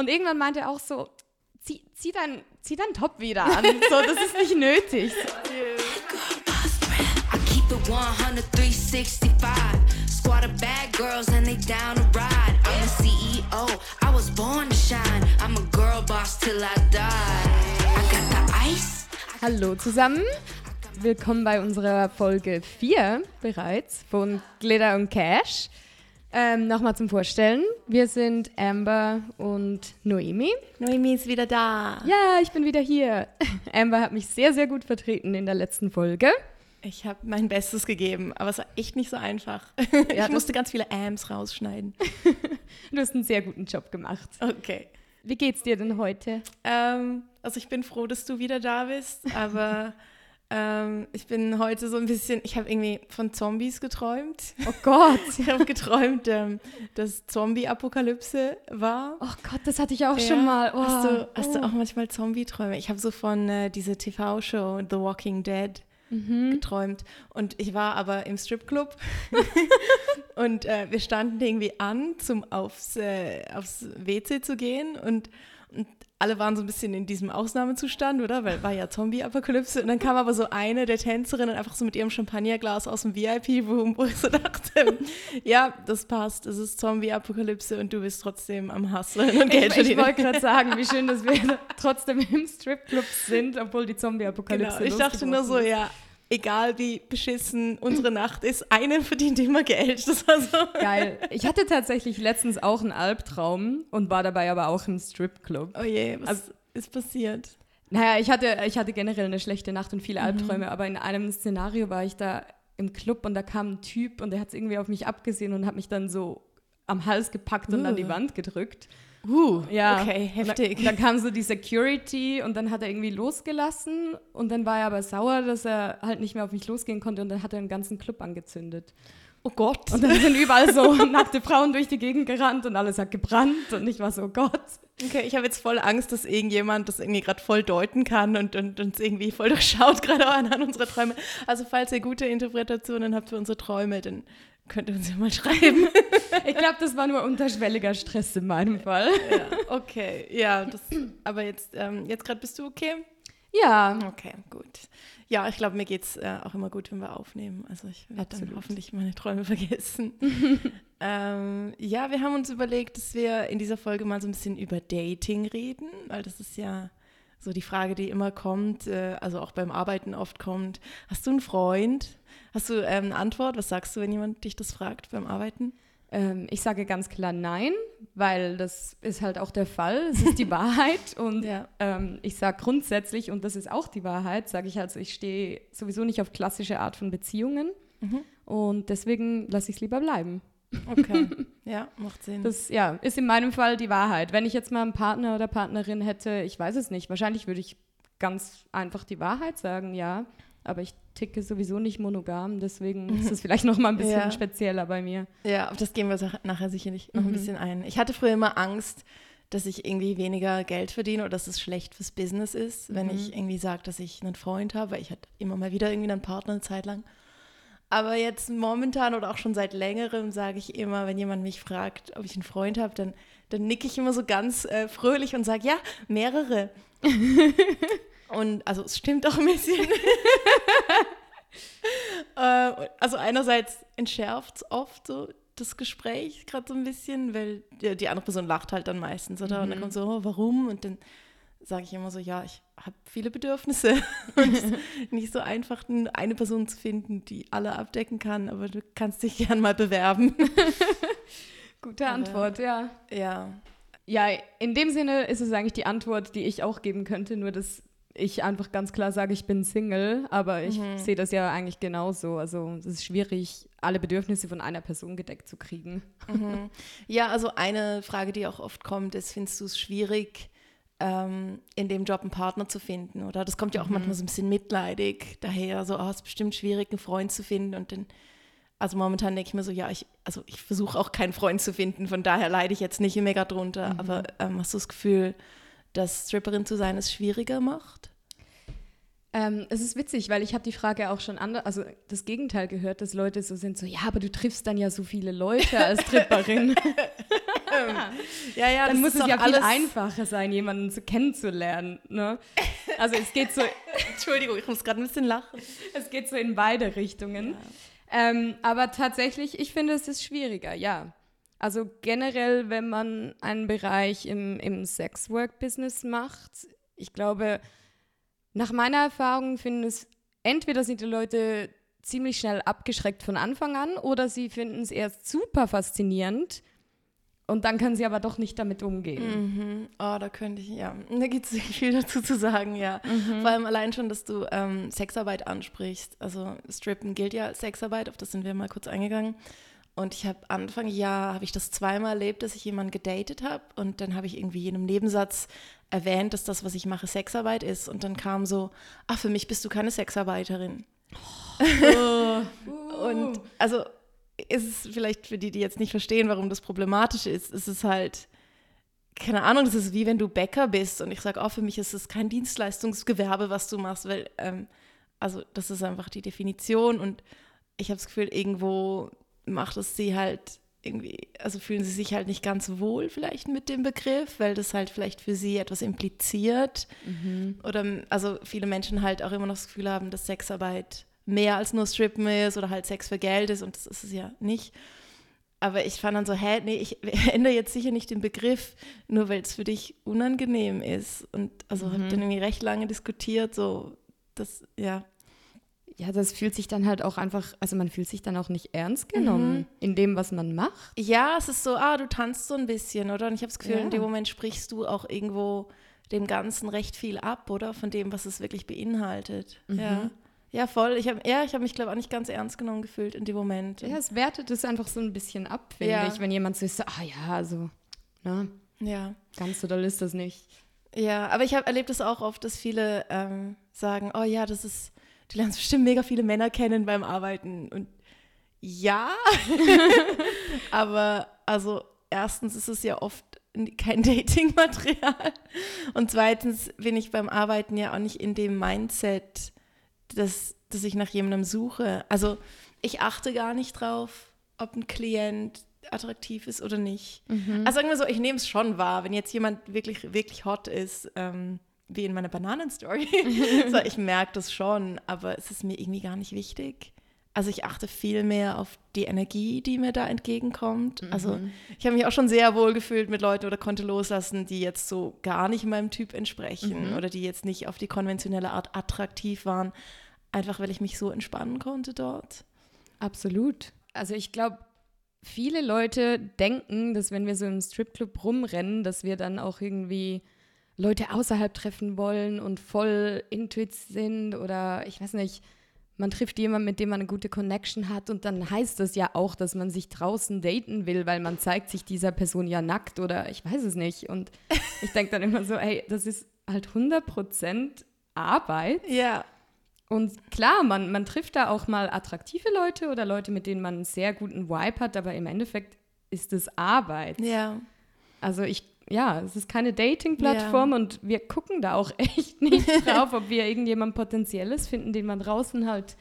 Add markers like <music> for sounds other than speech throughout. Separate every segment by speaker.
Speaker 1: Und irgendwann meinte er auch so, zieh, zieh, dein, zieh dein Top wieder an. So, das ist nicht nötig.
Speaker 2: I keep it 100, 365. Squad of bad girls and they down to ride. I'm the CEO, I was born to shine. I'm a girl boss till I die. I got the ice.
Speaker 1: Hallo zusammen. Willkommen bei unserer Folge 4 bereits von Glitter und Cash. Ähm, Nochmal zum Vorstellen. Wir sind Amber und Noemi.
Speaker 3: Noemi ist wieder da.
Speaker 1: Ja, ich bin wieder hier. <laughs> Amber hat mich sehr, sehr gut vertreten in der letzten Folge.
Speaker 3: Ich habe mein Bestes gegeben, aber es war echt nicht so einfach. <laughs>
Speaker 1: Ja,
Speaker 3: ich musste ganz viele Ams rausschneiden. <laughs>
Speaker 1: Du hast einen sehr guten Job gemacht.
Speaker 3: Okay.
Speaker 1: Wie geht's dir denn heute?
Speaker 3: Ähm, also ich bin froh, dass du wieder da bist, aber ähm, ich bin heute so ein bisschen, ich habe irgendwie von Zombies geträumt.
Speaker 1: Oh Gott. <laughs>
Speaker 3: Ich habe geträumt, ähm, dass Zombie-Apokalypse war.
Speaker 1: Oh Gott, das hatte ich auch
Speaker 3: Ja.
Speaker 1: schon mal. Oh.
Speaker 3: Hast, du, hast
Speaker 1: oh.
Speaker 3: du auch manchmal Zombie-Träume? Ich habe so von äh, dieser TV-Show The Walking Dead
Speaker 1: Mhm.
Speaker 3: geträumt. Und ich war aber im Stripclub <laughs> <laughs> und äh, wir standen irgendwie an, zum aufs, äh, aufs WC zu gehen und, und alle waren so ein bisschen in diesem Ausnahmezustand, oder? Weil war ja Zombie-Apokalypse. Und dann kam aber so eine der Tänzerinnen einfach so mit ihrem Champagnerglas aus dem VIP-Room, wo ich so dachte, ja, das passt, es ist Zombie-Apokalypse und du bist trotzdem am Hustlen und Geld
Speaker 1: Ich, ich
Speaker 3: verdienen.
Speaker 1: wollte gerade sagen, wie schön, dass wir <laughs> trotzdem im Stripclub sind, obwohl die Zombie-Apokalypse
Speaker 3: Genau. Ich dachte nur so, ja, egal wie beschissen unsere Nacht ist, eine verdient immer Geld. <laughs> Das war so.
Speaker 1: Geil. Ich hatte tatsächlich letztens auch einen Albtraum und war dabei aber auch im Stripclub.
Speaker 3: Oh je, was
Speaker 1: Also-
Speaker 3: ist passiert?
Speaker 1: Naja, ich hatte, ich hatte generell eine schlechte Nacht und
Speaker 3: Mhm.
Speaker 1: viele Albträume, aber in einem Szenario war ich da im Club und da kam ein Typ und der hat es irgendwie auf mich abgesehen und hat mich dann so am Hals gepackt und an die. Wand gedrückt.
Speaker 3: Uh,
Speaker 1: Ja.
Speaker 3: okay, heftig.
Speaker 1: Dann, dann kam so die Security und dann hat er irgendwie losgelassen und dann war er aber sauer, dass er halt nicht mehr auf mich losgehen konnte und dann hat er den ganzen Club angezündet.
Speaker 3: oh Gott.
Speaker 1: Und dann sind überall so <laughs> nackte Frauen durch die Gegend gerannt und alles hat gebrannt und ich war so, oh Gott.
Speaker 3: Okay, ich habe jetzt voll Angst, dass irgendjemand das irgendwie gerade voll deuten kann und, und uns irgendwie voll durchschaut, <laughs> gerade auch an unsere Träume. Also falls ihr gute Interpretationen habt für unsere Träume, dann könnt ihr uns ja mal schreiben. <laughs>
Speaker 1: Ich glaube, das war nur unterschwelliger Stress in meinem Fall.
Speaker 3: ja, okay, ja, das, aber jetzt, ähm, jetzt gerade bist du okay?
Speaker 1: Ja,
Speaker 3: Okay, gut. Ja, ich glaube, mir geht es äh, auch immer gut, wenn wir aufnehmen. Also ich werde dann hoffentlich meine Träume vergessen. <laughs> ähm, ja, wir haben uns überlegt, dass wir in dieser Folge mal so ein bisschen über Dating reden, weil das ist ja so die Frage, die immer kommt, äh, also auch beim Arbeiten oft kommt. Hast du einen Freund? Hast du ähm, eine Antwort? Was sagst du, wenn jemand dich das fragt beim Arbeiten?
Speaker 1: ähm, ich sage ganz klar nein, weil das ist halt auch der Fall. Es ist die <laughs> Wahrheit und
Speaker 3: Ja.
Speaker 1: ähm, ich sage grundsätzlich, und das ist auch die Wahrheit, sage ich also, ich stehe sowieso nicht auf klassische Art von Beziehungen
Speaker 3: Mhm.
Speaker 1: und deswegen lasse ich es lieber bleiben.
Speaker 3: Okay, <laughs> ja, macht Sinn.
Speaker 1: Das ja, ist in meinem Fall die Wahrheit. Wenn ich jetzt mal einen Partner oder Partnerin hätte, ich weiß es nicht. Wahrscheinlich würde ich ganz einfach die Wahrheit sagen, ja. Aber ich ticke sowieso nicht monogam, deswegen <laughs> ist es vielleicht noch mal ein bisschen
Speaker 3: Ja.
Speaker 1: spezieller bei mir.
Speaker 3: Ja, auf das gehen wir nachher sicherlich noch ein
Speaker 1: Mhm.
Speaker 3: bisschen ein. Ich hatte früher immer Angst, dass ich irgendwie weniger Geld verdiene oder dass es schlecht fürs Business ist, wenn
Speaker 1: Mhm.
Speaker 3: ich irgendwie sage, dass ich einen Freund habe, weil ich hatte immer mal wieder irgendwie einen Partner eine Zeit lang. Aber jetzt momentan oder auch schon seit längerem sage ich immer, wenn jemand mich fragt, ob ich einen Freund habe, dann, dann nicke ich immer so ganz äh, fröhlich und sage, ja, mehrere. <laughs> und also es stimmt auch ein bisschen. <laughs> Äh, also einerseits entschärft es oft so das Gespräch gerade so ein bisschen, weil die, die andere Person lacht halt dann meistens, oder? Und dann kommt so, oh, warum? Und dann sage ich immer so, ja, ich habe viele Bedürfnisse <laughs> und es ist nicht so einfach, eine Person zu finden, die alle abdecken kann, aber du kannst dich <laughs> gern mal bewerben. <laughs>
Speaker 1: Gute
Speaker 3: Aber-
Speaker 1: Antwort, ja.
Speaker 3: ja.
Speaker 1: Ja, in dem Sinne ist es eigentlich die Antwort, die ich auch geben könnte, nur dass ich einfach ganz klar sage, ich bin Single, aber ich
Speaker 3: Mhm.
Speaker 1: sehe das ja eigentlich genauso. Also es ist schwierig, alle Bedürfnisse von einer Person gedeckt zu kriegen.
Speaker 3: Mhm. Ja, also eine Frage, die auch oft kommt, ist, findest du es schwierig, ähm, in dem Job einen Partner zu finden? Oder das kommt ja auch manchmal so ein bisschen mitleidig daher, so, oh, es ist bestimmt schwierig, einen Freund zu finden und dann, also momentan denke ich mir so, ja, ich, also ich versuche auch keinen Freund zu finden, von daher leide ich jetzt nicht mega drunter, aber ähm, hast du das Gefühl, dass Stripperin zu sein es schwieriger macht?
Speaker 1: Ähm, es ist witzig, weil ich habe die Frage auch schon anders, also das Gegenteil gehört, dass Leute so sind, so, ja, aber du triffst dann ja so viele Leute als <laughs> Tripperin. <laughs>
Speaker 3: ja, ja,
Speaker 1: Dann
Speaker 3: das
Speaker 1: muss
Speaker 3: ist
Speaker 1: es
Speaker 3: doch
Speaker 1: ja viel
Speaker 3: alles-
Speaker 1: einfacher sein, jemanden zu kennenzulernen. Ne? Also es geht so, <laughs>
Speaker 3: Entschuldigung, ich muss gerade ein bisschen lachen.
Speaker 1: es geht so in beide Richtungen. Ähm, aber tatsächlich, ich finde, es ist schwieriger, ja. Also generell, wenn man einen Bereich im, im Sex-Work-Business macht, ich glaube, nach meiner Erfahrung finden es, entweder sind die Leute ziemlich schnell abgeschreckt von Anfang an oder sie finden es erst super faszinierend und dann können sie aber doch nicht damit umgehen.
Speaker 3: Mhm. Oh, da könnte ich, ja. Da gibt es <laughs> viel dazu zu sagen, ja. Vor allem allein schon, dass du ähm, Sexarbeit ansprichst. Also Strippen gilt ja als Sexarbeit, auf das sind wir mal kurz eingegangen. Und ich habe Anfang Jahr, habe ich das zweimal erlebt, dass ich jemanden gedatet habe und dann habe ich irgendwie in einem Nebensatz erwähnt, dass das, was ich mache, Sexarbeit ist. Und dann kam so, ach, für mich bist du keine Sexarbeiterin. <laughs> Und also ist es vielleicht für die, die jetzt nicht verstehen, warum das problematisch ist, ist es halt, keine Ahnung, das ist wie wenn du Bäcker bist. Und ich sage, oh, für mich ist es kein Dienstleistungsgewerbe, was du machst, weil, ähm, also das ist einfach die Definition. Und ich habe das Gefühl, irgendwo macht es sie halt irgendwie, also fühlen sie sich halt nicht ganz wohl vielleicht mit dem Begriff, weil das halt vielleicht für sie etwas impliziert. Oder also viele Menschen halt auch immer noch das Gefühl haben, dass Sexarbeit mehr als nur Strippen ist oder halt Sex für Geld ist und das ist es ja nicht. Aber ich fand dann so, hä, nee, ich <laughs> ändere jetzt sicher nicht den Begriff, nur weil es für dich unangenehm ist. Und also habe dann irgendwie recht lange diskutiert, so, das, ja.
Speaker 1: Ja, das fühlt sich dann halt auch einfach, also man fühlt sich dann auch nicht ernst genommen in dem, was man macht.
Speaker 3: Ja, es ist so, ah, du tanzt so ein bisschen, oder? Und ich habe das Gefühl,
Speaker 1: Ja.
Speaker 3: in dem Moment sprichst du auch irgendwo dem Ganzen recht viel ab, oder? Von dem, was es wirklich beinhaltet. Ja. Ja, voll. Ich habe ja, ich hab mich, glaube ich, auch nicht ganz ernst genommen gefühlt in dem Moment.
Speaker 1: Ja, es wertet es einfach so ein bisschen ab, finde
Speaker 3: Ja.
Speaker 1: ich, wenn jemand so ist, so, ah ja, also, ne,
Speaker 3: ja.
Speaker 1: ganz so doll ist das nicht.
Speaker 3: Ja, aber ich habe erlebt es auch oft, dass viele ähm, sagen, oh ja, das ist, du lernst bestimmt mega viele Männer kennen beim Arbeiten. Und ja, <laughs> aber also erstens ist es ja oft kein <laughs> Datingmaterial und zweitens bin ich beim Arbeiten ja auch nicht in dem Mindset, dass, dass ich nach jemandem suche. Also ich achte gar nicht drauf, ob ein Klient attraktiv ist oder nicht. Also sagen wir so, ich nehme es schon wahr, wenn jetzt jemand wirklich, wirklich hot ist, ähm, wie in meiner Bananenstory. <laughs> so, ich merke das schon, aber es ist mir irgendwie gar nicht wichtig. Also ich achte viel mehr auf die Energie, die mir da entgegenkommt. Also ich habe mich auch schon sehr wohl gefühlt mit Leuten oder konnte loslassen, die jetzt so gar nicht meinem Typ entsprechen oder die jetzt nicht auf die konventionelle Art attraktiv waren, einfach weil ich mich so entspannen konnte dort.
Speaker 1: Absolut. Also ich glaube, viele Leute denken, dass wenn wir so im Stripclub rumrennen, dass wir dann auch irgendwie Leute außerhalb treffen wollen und voll intuit sind oder ich weiß nicht, man trifft jemanden, mit dem man eine gute Connection hat und dann heißt das ja auch, dass man sich draußen daten will, weil man zeigt sich dieser Person ja nackt oder ich weiß es nicht. Und <laughs> ich denke dann immer so, ey, das ist halt 100% Arbeit.
Speaker 3: Ja,
Speaker 1: Und klar, man, man trifft da auch mal attraktive Leute oder Leute, mit denen man einen sehr guten Vibe hat, aber im Endeffekt ist es Arbeit.
Speaker 3: ja.
Speaker 1: Also ich, ja, es ist keine Dating-Plattform und wir gucken da auch <laughs> echt nicht drauf, ob wir irgendjemand Potenzielles finden, den man draußen halt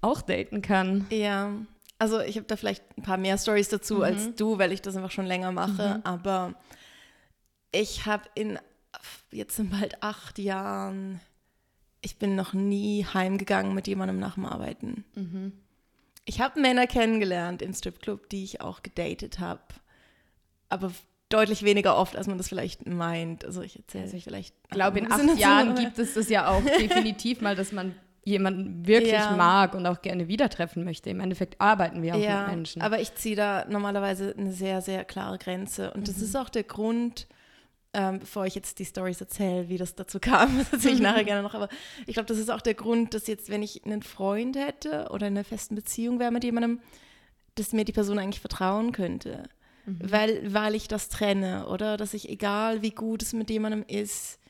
Speaker 1: auch daten kann.
Speaker 3: Ja, also ich habe da vielleicht ein paar mehr Stories dazu als du, weil ich das einfach schon länger mache. Aber ich habe in jetzt in bald acht Jahren, ich bin noch nie heimgegangen mit jemandem nach dem Arbeiten. Ich habe Männer kennengelernt im Stripclub, die ich auch gedatet habe. Aber deutlich weniger oft, als man das vielleicht meint. Also ich erzähle
Speaker 1: Also
Speaker 3: sich vielleicht.
Speaker 1: Ich glaube, in acht Jahren gibt es das ja auch <laughs> definitiv mal, dass man jemanden wirklich
Speaker 3: Ja.
Speaker 1: mag und auch gerne wieder treffen möchte. Im Endeffekt arbeiten wir auch
Speaker 3: ja,
Speaker 1: mit Menschen.
Speaker 3: aber ich ziehe da normalerweise eine sehr, sehr klare Grenze. Und das ist auch der Grund, ähm, bevor ich jetzt die Stories erzähle, wie das dazu kam, <laughs> das erzähle ich nachher <laughs> gerne noch, aber ich glaube, das ist auch der Grund, dass jetzt, wenn ich einen Freund hätte oder in einer festen Beziehung wäre mit jemandem, dass mir die Person eigentlich vertrauen könnte. Weil, weil ich das trenne oder dass ich, egal wie gut es mit jemandem ist,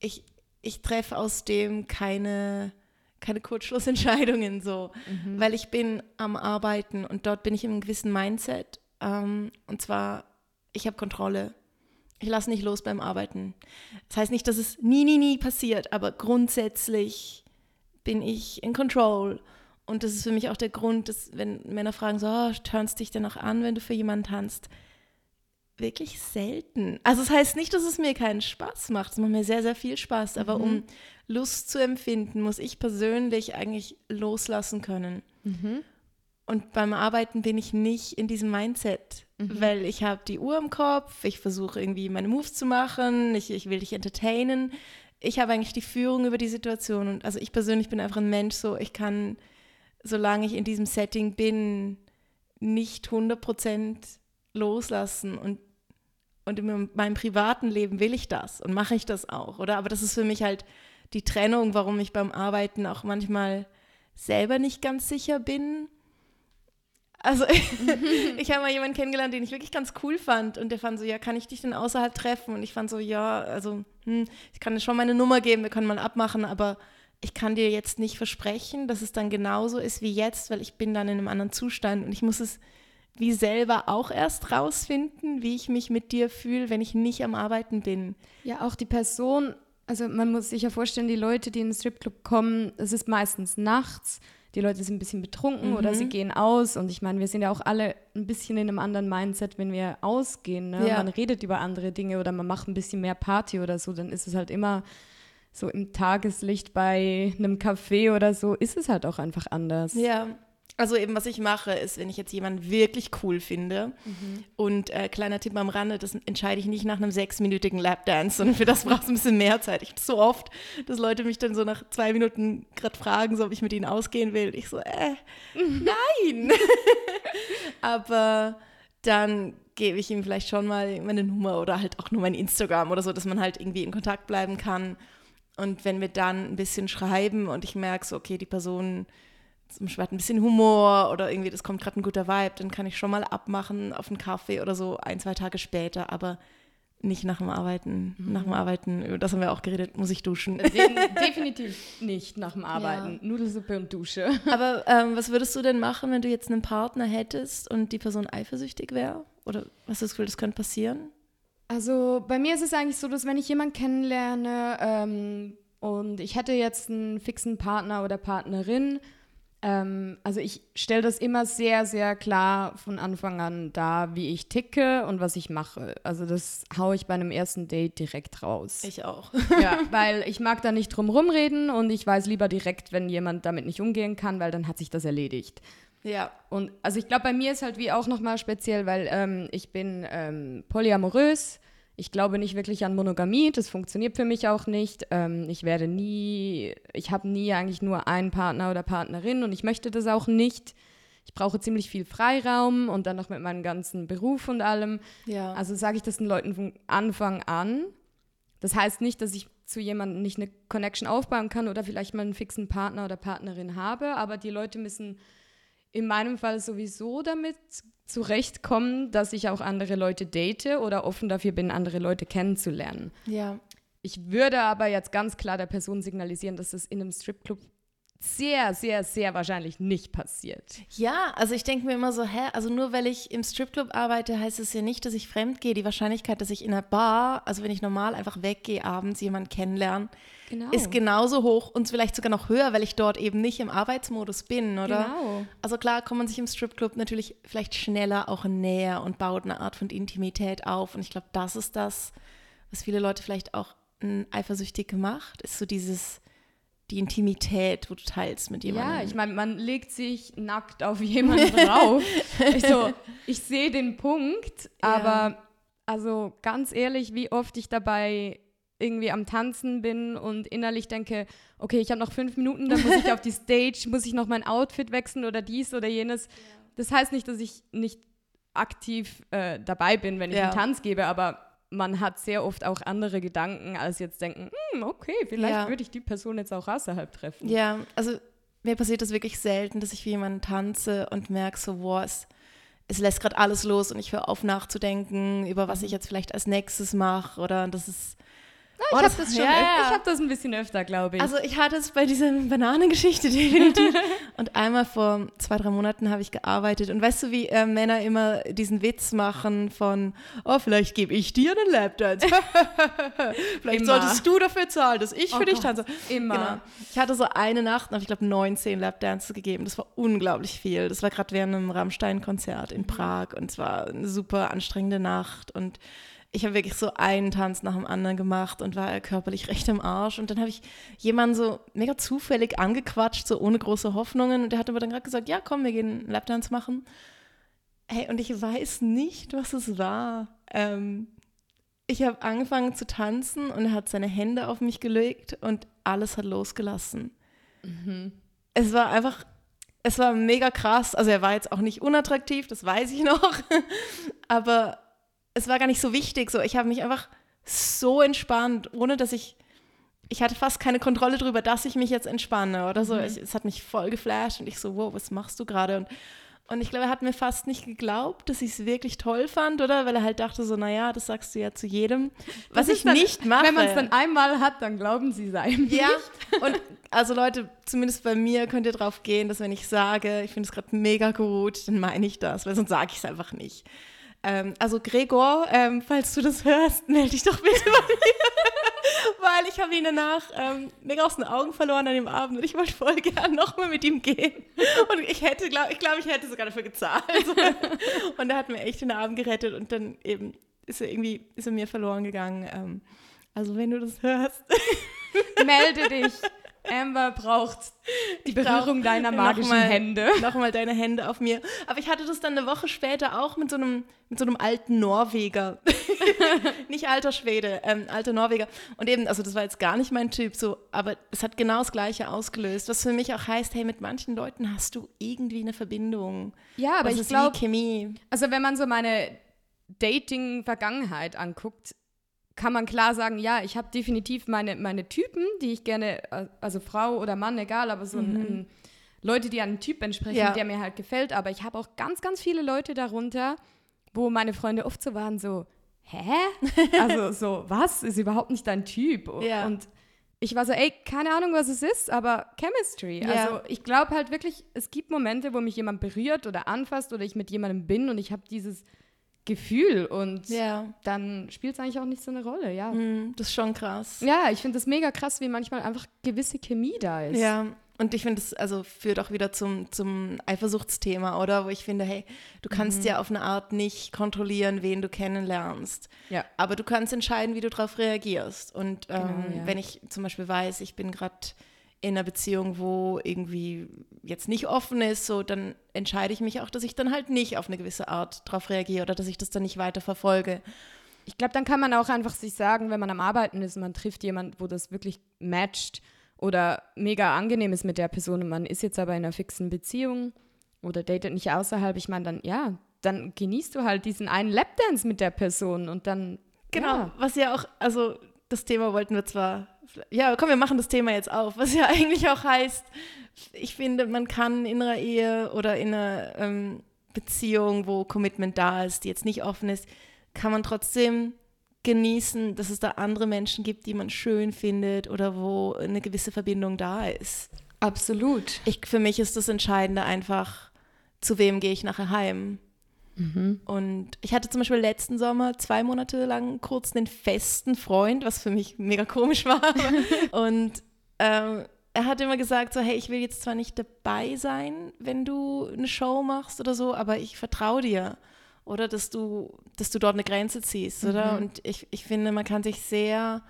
Speaker 3: ich, ich treffe aus dem keine, keine Kurzschlussentscheidungen so, weil ich bin am Arbeiten und dort bin ich in einem gewissen Mindset. Ähm, und zwar, ich habe Kontrolle. Ich lasse nicht los beim Arbeiten. Das heißt nicht, dass es nie, nie, nie passiert, aber grundsätzlich bin ich in Control. Und das ist für mich auch der Grund, dass, wenn Männer fragen, so, oh, turnst dich denn auch an, wenn du für jemanden tanzt? wirklich selten. Also es das heißt nicht, dass es mir keinen Spaß macht. Es macht mir sehr, sehr viel Spaß. Aber mhm. um Lust zu empfinden, muss ich persönlich eigentlich loslassen können. Mhm. Und beim Arbeiten bin ich nicht in diesem Mindset, mhm. weil ich habe die Uhr im Kopf, ich versuche irgendwie meine Moves zu machen, ich, ich will dich entertainen. Ich habe eigentlich die Führung über die Situation. Und also ich persönlich bin einfach ein Mensch, so ich kann, solange ich in diesem Setting bin, nicht 100% loslassen. Und, und in meinem privaten Leben will ich das und mache ich das auch, oder? Aber das ist für mich halt die Trennung, warum ich beim Arbeiten auch manchmal selber nicht ganz sicher bin also <laughs> ich habe mal jemanden kennengelernt, den ich wirklich ganz cool fand und der fand so, ja, kann ich dich denn außerhalb treffen? Und ich fand so, ja, also hm, ich kann dir schon meine Nummer geben, wir können mal abmachen, aber ich kann dir jetzt nicht versprechen, dass es dann genauso ist wie jetzt, weil ich bin dann in einem anderen Zustand und ich muss es wie selber auch erst rausfinden, wie ich mich mit dir fühle, wenn ich nicht am Arbeiten bin.
Speaker 1: Ja, auch die Person, also man muss sich ja vorstellen, die Leute, die in den Stripclub kommen, es ist meistens nachts die Leute sind ein bisschen betrunken mhm. oder sie gehen aus. Und ich meine, wir sind ja auch alle ein bisschen in einem anderen Mindset, wenn wir ausgehen. Ne? Ja. Man redet über andere Dinge oder man macht ein bisschen mehr Party oder so, dann ist es halt immer so im Tageslicht bei einem Café oder so, ist es halt auch einfach anders.
Speaker 3: Ja. Also eben, was ich mache, ist, wenn ich jetzt jemanden wirklich cool finde mhm. und äh, kleiner Tipp am Rande, das entscheide ich nicht nach einem sechsminütigen Lapdance, sondern für das braucht es ein bisschen mehr Zeit. Ich so oft, dass Leute mich dann so nach zwei Minuten gerade fragen, so, ob ich mit ihnen ausgehen will. Ich so, äh, nein. <laughs> Aber dann gebe ich ihm vielleicht schon mal meine Nummer oder halt auch nur mein Instagram oder so, dass man halt irgendwie in Kontakt bleiben kann. Und wenn wir dann ein bisschen schreiben und ich merke so, okay, die Person zum Beispiel hat ein bisschen Humor oder irgendwie, das kommt gerade ein guter Vibe, dann kann ich schon mal abmachen auf einen Kaffee oder so ein, zwei Tage später, aber nicht nach dem Arbeiten. Mhm. Nach dem Arbeiten, über das haben wir auch geredet, muss ich duschen.
Speaker 1: Den, <laughs> definitiv nicht nach dem Arbeiten. Ja. Nudelsuppe und Dusche. <laughs>
Speaker 3: Aber ähm, was würdest du denn machen, wenn du jetzt einen Partner hättest und die Person eifersüchtig wäre? Oder was hast du das Gefühl, das könnte passieren?
Speaker 1: Also bei mir ist es eigentlich so, dass wenn ich jemanden kennenlerne ähm, und ich hätte jetzt einen fixen Partner oder Partnerin, ähm, also ich stelle das immer sehr, sehr klar von Anfang an da, wie ich ticke und was ich mache. Also das haue ich bei einem ersten Date direkt raus.
Speaker 3: Ich auch.
Speaker 1: ja, weil ich mag da nicht drum rumreden und ich weiß lieber direkt, wenn jemand damit nicht umgehen kann, weil dann hat sich das erledigt.
Speaker 3: Ja.
Speaker 1: Und also ich glaube, bei mir ist halt wie auch nochmal speziell, weil ähm, ich bin ähm, polyamorös ich glaube nicht wirklich an Monogamie, das funktioniert für mich auch nicht. Ähm, ich werde nie, ich habe nie eigentlich nur einen Partner oder Partnerin und ich möchte das auch nicht. Ich brauche ziemlich viel Freiraum und dann noch mit meinem ganzen Beruf und allem. Ja. Also sage ich das den Leuten von Anfang an. Das heißt nicht, dass ich zu jemandem nicht eine Connection aufbauen kann oder vielleicht mal einen fixen Partner oder Partnerin habe, aber die Leute müssen in meinem Fall sowieso damit zurechtkommen, dass ich auch andere Leute date oder offen dafür bin, andere Leute kennenzulernen.
Speaker 3: Ja.
Speaker 1: Ich würde aber jetzt ganz klar der Person signalisieren, dass das in einem Stripclub sehr, sehr, sehr wahrscheinlich nicht passiert.
Speaker 3: Ja, also ich denke mir immer so, hä, also nur weil ich im Stripclub arbeite, heißt es ja nicht, dass ich fremd gehe. Die Wahrscheinlichkeit, dass ich in einer Bar, also wenn ich normal einfach weggehe, abends jemanden kennenlerne, genau. ist genauso hoch und vielleicht sogar noch höher, weil ich dort eben nicht im Arbeitsmodus bin, oder?
Speaker 1: Genau.
Speaker 3: Also klar kommt man sich im Stripclub natürlich vielleicht schneller auch näher und baut eine Art von Intimität auf. Und ich glaube, das ist das, was viele Leute vielleicht auch eifersüchtig macht, ist so dieses die Intimität, wo du teilst mit jemandem.
Speaker 1: Ja, ich meine, man legt sich nackt auf jemanden <laughs> drauf. ich so, <laughs> ich sehe den Punkt, aber ja. also ganz ehrlich, wie oft ich dabei irgendwie am Tanzen bin und innerlich denke, okay, ich habe noch fünf Minuten, dann muss ich <laughs> auf die Stage, muss ich noch mein Outfit wechseln oder dies oder jenes. Ja. Das heißt nicht, dass ich nicht aktiv äh, dabei bin, wenn ich ja. einen Tanz gebe, aber man hat sehr oft auch andere Gedanken, als jetzt denken, hm, okay, vielleicht ja. würde ich die Person jetzt auch außerhalb treffen.
Speaker 3: Ja, also mir passiert das wirklich selten, dass ich wie jemanden tanze und merke so, wow, es, es lässt gerade alles los und ich höre auf nachzudenken, über was ich mhm. jetzt vielleicht als nächstes mache oder das ist
Speaker 1: Ich
Speaker 3: Oh,
Speaker 1: habe
Speaker 3: das-
Speaker 1: schon
Speaker 3: ja,
Speaker 1: öf-
Speaker 3: ja.
Speaker 1: ich hab das ein bisschen öfter, glaube ich.
Speaker 3: Also ich hatte es bei dieser Bananengeschichte <laughs> definitiv. und einmal vor zwei, drei Monaten habe ich gearbeitet. Und weißt du, wie äh, Männer immer diesen Witz machen von, oh, vielleicht gebe ich dir einen Lapdance. <laughs> vielleicht
Speaker 1: Immer.
Speaker 3: solltest du dafür zahlen, dass ich für
Speaker 1: Oh
Speaker 3: dich
Speaker 1: Gott,
Speaker 3: tanze.
Speaker 1: immer.
Speaker 3: Genau. Ich hatte so eine Nacht, habe ich glaube 19 Lapdances gegeben. Das war unglaublich viel. Das war gerade während einem Rammstein-Konzert
Speaker 1: Mhm.
Speaker 3: in Prag und es war eine super anstrengende Nacht und ich habe wirklich so einen Tanz nach dem anderen gemacht und war körperlich recht im Arsch. Und dann habe ich jemanden so mega zufällig angequatscht, so ohne große Hoffnungen. Und der hat aber dann gerade gesagt, ja, komm, wir gehen einen Lapdance machen. Hey, und ich weiß nicht, was es war. Ähm, ich habe angefangen zu tanzen und er hat seine Hände auf mich gelegt und alles hat losgelassen. Es war einfach, es war mega krass. Also er war jetzt auch nicht unattraktiv, das weiß ich noch. <laughs> Aber es war gar nicht so wichtig. So, ich habe mich einfach so entspannt, ohne dass ich, ich hatte fast keine Kontrolle darüber, dass ich mich jetzt entspanne oder so. Ich, es hat mich voll geflasht und ich so, wow, was machst du gerade? Und, und ich glaube, er hat mir fast nicht geglaubt, dass ich es wirklich toll fand, oder? Weil er halt dachte so, naja, das sagst du ja zu jedem. Was ich
Speaker 1: dann-
Speaker 3: nicht mache.
Speaker 1: Wenn man es dann einmal hat, dann glauben sie es einem.
Speaker 3: Ja, und also Leute, zumindest bei mir könnt ihr drauf gehen, dass wenn ich sage, ich finde es gerade mega gut, dann meine ich das, weil sonst sage ich es einfach nicht. Ähm, also Gregor, ähm, falls du das hörst, melde dich doch bitte bei mir, <laughs> weil ich habe ihn danach ähm, mega aus den Augen verloren an dem Abend und ich wollte voll gern nochmal mit ihm gehen. Und ich hätte, glaube ich, glaube, ich hätte sogar dafür gezahlt. <laughs> Und er hat mir echt den Abend gerettet und dann eben ist er irgendwie, ist er mir verloren gegangen. Ähm, also wenn du das hörst,
Speaker 1: Melde dich. Amber braucht <laughs> die Berührung deiner magischen
Speaker 3: Nochmal-
Speaker 1: Hände. <laughs>
Speaker 3: Nochmal deine Hände auf mir. Aber ich hatte das dann eine Woche später auch mit so einem, mit so einem alten Norweger. <laughs> nicht alter Schwede, ähm, alter Norweger. Und eben, also das war jetzt gar nicht mein Typ, so, aber es hat genau das Gleiche ausgelöst. Was für mich auch heißt, hey, mit manchen Leuten hast du irgendwie eine Verbindung.
Speaker 1: Ja, aber
Speaker 3: das
Speaker 1: ich glaube,
Speaker 3: Chemie.
Speaker 1: also wenn man so meine Dating-Vergangenheit anguckt, kann man klar sagen, ja, ich habe definitiv meine, meine Typen, die ich gerne, äh, also Frau oder Mann, egal, aber so ein, ein, Leute, die einem Typ entsprechen,
Speaker 3: Ja.
Speaker 1: der mir halt gefällt. Aber ich habe auch ganz, ganz viele Leute darunter, wo meine Freunde oft so waren, so, hä? <laughs> Also so, was? Ist überhaupt nicht dein Typ?
Speaker 3: Ja.
Speaker 1: Und ich war so, ey, keine Ahnung, was es ist, aber Chemistry.
Speaker 3: Ja.
Speaker 1: Also ich glaube halt wirklich, es gibt Momente, wo mich jemand berührt oder anfasst oder ich mit jemandem bin und ich habe dieses Gefühl und
Speaker 3: Ja,
Speaker 1: dann spielt es eigentlich auch nicht so eine Rolle, ja.
Speaker 3: hm, das ist schon krass.
Speaker 1: Ja, ich finde das mega krass, wie manchmal einfach gewisse Chemie da ist.
Speaker 3: Ja, und ich finde, das also führt auch wieder zum, zum Eifersuchtsthema, oder? Wo ich finde, hey, du kannst ja auf eine Art nicht kontrollieren, wen du kennenlernst.
Speaker 1: Ja.
Speaker 3: Aber du kannst entscheiden, wie du darauf reagierst. Und ähm,
Speaker 1: Genau, ja.
Speaker 3: wenn ich zum Beispiel weiß, ich bin gerade in einer Beziehung, wo irgendwie jetzt nicht offen ist, so dann entscheide ich mich auch, dass ich dann halt nicht auf eine gewisse Art darauf reagiere oder dass ich das dann nicht weiter verfolge.
Speaker 1: Ich glaube, dann kann man auch einfach sich sagen, wenn man am Arbeiten ist man trifft jemanden, wo das wirklich matcht oder mega angenehm ist mit der Person und man ist jetzt aber in einer fixen Beziehung oder datet nicht außerhalb, ich meine, dann ja, dann genießt du halt diesen einen Lapdance mit der Person und dann
Speaker 3: Genau,
Speaker 1: Ja.
Speaker 3: was ja auch, also das Thema wollten wir zwar, ja, komm, wir machen das Thema jetzt auf, was ja <laughs> eigentlich auch heißt, ich finde, man kann in einer Ehe oder in einer ähm, Beziehung, wo Commitment da ist, die jetzt nicht offen ist, kann man trotzdem genießen, dass es da andere Menschen gibt, die man schön findet oder wo eine gewisse Verbindung da ist.
Speaker 1: Absolut.
Speaker 3: Ich, für mich ist das Entscheidende einfach, zu wem gehe ich nachher heim.
Speaker 1: Mhm.
Speaker 3: Und ich hatte zum Beispiel letzten Sommer zwei Monate lang kurz einen festen Freund, was für mich mega komisch war. <laughs> und ähm, er hat immer gesagt, so, hey, ich will jetzt zwar nicht dabei sein, wenn du eine Show machst oder so, aber ich vertraue dir. Oder dass du, dass du dort eine Grenze ziehst, oder? Und ich, ich finde, man kann sich sehr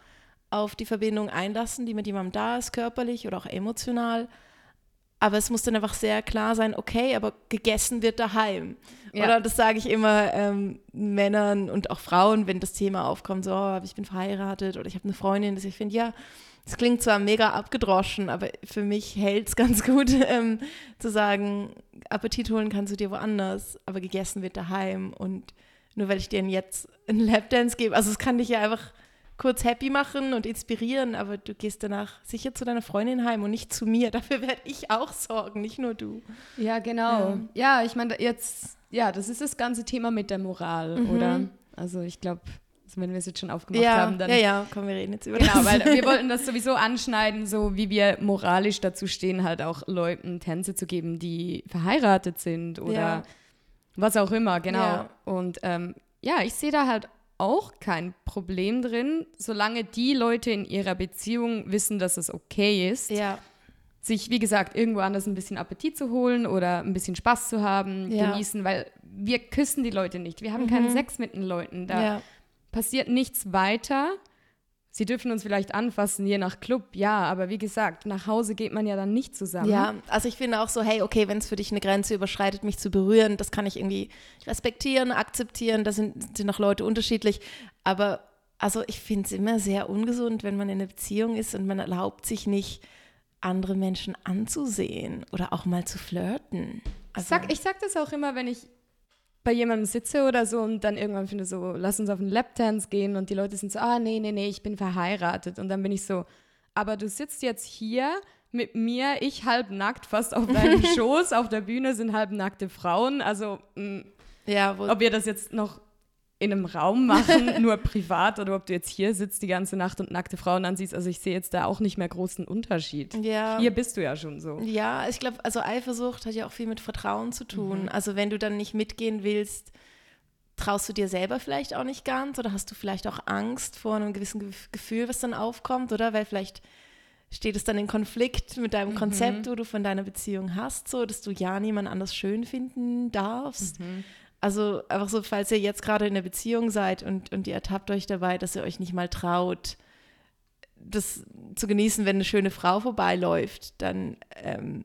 Speaker 3: auf die Verbindung einlassen, die mit jemandem da ist, körperlich oder auch emotional. Aber es muss dann einfach sehr klar sein, okay, aber gegessen wird daheim.
Speaker 1: Ja.
Speaker 3: Oder das sage ich immer ähm, Männern und auch Frauen, wenn das Thema aufkommt, so, oh, ich bin verheiratet oder ich habe eine Freundin, dass ich finde, ja, es klingt zwar mega abgedroschen, aber für mich hält es <laughs> ganz gut, ähm, zu sagen, Appetit holen kannst du dir woanders, aber gegessen wird daheim. Und nur weil ich dir jetzt einen Lapdance gebe, also es kann dich ja einfach kurz happy machen und inspirieren, aber du gehst danach sicher zu deiner Freundin heim und nicht zu mir. <laughs> Dafür werde ich auch sorgen, nicht nur du.
Speaker 1: Ja, genau. Ja, ich meine, jetzt, ja, das ist das ganze Thema mit der Moral, oder? Also ich glaube, Also wenn wir es jetzt schon aufgemacht
Speaker 3: Ja,
Speaker 1: haben, dann
Speaker 3: ja, ja, komm, wir reden jetzt über
Speaker 1: Genau,
Speaker 3: das.
Speaker 1: weil wir wollten <laughs> das sowieso anschneiden, so wie wir moralisch dazu stehen, halt auch Leuten Tänze zu geben, die verheiratet sind oder
Speaker 3: Ja.
Speaker 1: was auch immer, genau.
Speaker 3: Ja.
Speaker 1: Und ähm, ja, ich sehe da halt auch kein Problem drin, solange die Leute in ihrer Beziehung wissen, dass es okay ist,
Speaker 3: ja,
Speaker 1: sich, wie gesagt, irgendwo anders ein bisschen Appetit zu holen oder ein bisschen Spaß zu haben,
Speaker 3: Ja.
Speaker 1: genießen, weil wir küssen die Leute nicht. Wir haben keinen Sex mit den Leuten. Da
Speaker 3: ja,
Speaker 1: passiert nichts weiter. Sie dürfen uns vielleicht anfassen, je nach Club, ja, aber wie gesagt, nach Hause geht man ja dann nicht zusammen.
Speaker 3: ja. Also ich finde auch so, hey, okay, wenn es für dich eine Grenze überschreitet, mich zu berühren, das kann ich irgendwie respektieren, akzeptieren. Da sind, sind noch Leute unterschiedlich. Aber also ich finde es immer sehr ungesund, wenn man in einer Beziehung ist und man erlaubt sich nicht, andere Menschen anzusehen oder auch mal zu flirten.
Speaker 1: Ich
Speaker 3: Also,
Speaker 1: sag, ich sag das auch immer, wenn ich bei jemandem sitze oder so und dann irgendwann finde so, lass uns auf einen Lapdance gehen und die Leute sind so, ah, nee, nee, nee, ich bin verheiratet. Und dann bin ich so, aber du sitzt jetzt hier mit mir, ich halbnackt, fast auf deinem <laughs> Schoß, auf der Bühne sind halbnackte Frauen. Also, mh,
Speaker 3: ja, wo,
Speaker 1: ob wir das jetzt noch in einem Raum machen, <laughs> nur privat, oder ob du jetzt hier sitzt die ganze Nacht und nackte Frauen ansiehst. Also ich sehe jetzt da auch nicht mehr großen Unterschied.
Speaker 3: ja.
Speaker 1: Hier bist du ja schon so.
Speaker 3: Ja, ich glaube, also Eifersucht hat ja auch viel mit Vertrauen zu tun.
Speaker 1: Mhm.
Speaker 3: Also wenn du dann nicht mitgehen willst, traust du dir selber vielleicht auch nicht ganz oder hast du vielleicht auch Angst vor einem gewissen Ge- Gefühl, was dann aufkommt, oder? Weil vielleicht steht es dann in Konflikt mit
Speaker 1: Mhm.
Speaker 3: deinem Konzept, wo du von deiner Beziehung hast, so dass du ja niemand anders schön finden darfst.
Speaker 1: Mhm.
Speaker 3: Also einfach so, falls ihr jetzt gerade in einer Beziehung seid und, und ihr ertappt euch dabei, dass ihr euch nicht mal traut, das zu genießen, wenn eine schöne Frau vorbeiläuft, dann, ähm,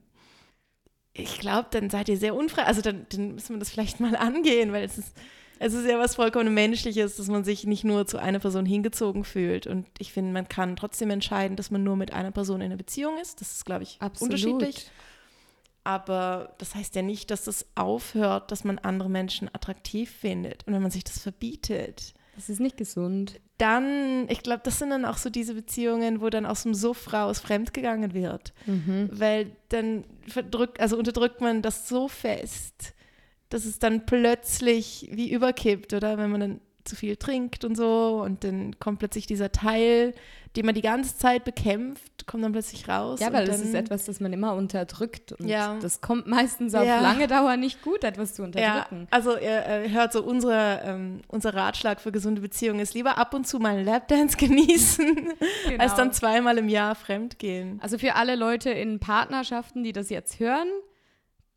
Speaker 3: ich glaube, dann seid ihr sehr unfrei. Also dann, dann müssen wir das vielleicht mal angehen, weil es ist, es ist ja was vollkommen Menschliches, dass man sich nicht nur zu einer Person hingezogen fühlt. Und ich finde, man kann trotzdem entscheiden, dass man nur mit einer Person in einer Beziehung ist. Das ist, glaube ich, unterschiedlich. Aber das heißt ja nicht, dass das aufhört, dass man andere Menschen attraktiv findet. Und wenn man sich das verbietet,
Speaker 1: Das ist nicht gesund.
Speaker 3: dann, ich glaube, das sind dann auch so diese Beziehungen, wo dann aus dem Suff raus fremdgegangen wird. Weil dann verdrückt, also unterdrückt man das so fest, dass es dann plötzlich wie überkippt, oder? Wenn man dann zu viel trinkt und so und dann kommt plötzlich dieser Teil, den man die ganze Zeit bekämpft, kommt dann plötzlich raus.
Speaker 1: Ja, weil das ist etwas, das man immer unterdrückt. Und
Speaker 3: Ja.
Speaker 1: das kommt meistens auf
Speaker 3: Ja.
Speaker 1: lange Dauer nicht gut, etwas zu
Speaker 3: Ja,
Speaker 1: unterdrücken.
Speaker 3: also ihr äh, hört so, unsere, ähm, unser Ratschlag für gesunde Beziehungen ist lieber ab und zu mal einen Lapdance <laughs> genießen,
Speaker 1: Genau.
Speaker 3: als dann zweimal im Jahr fremdgehen.
Speaker 1: Also für alle Leute in Partnerschaften, die das jetzt hören,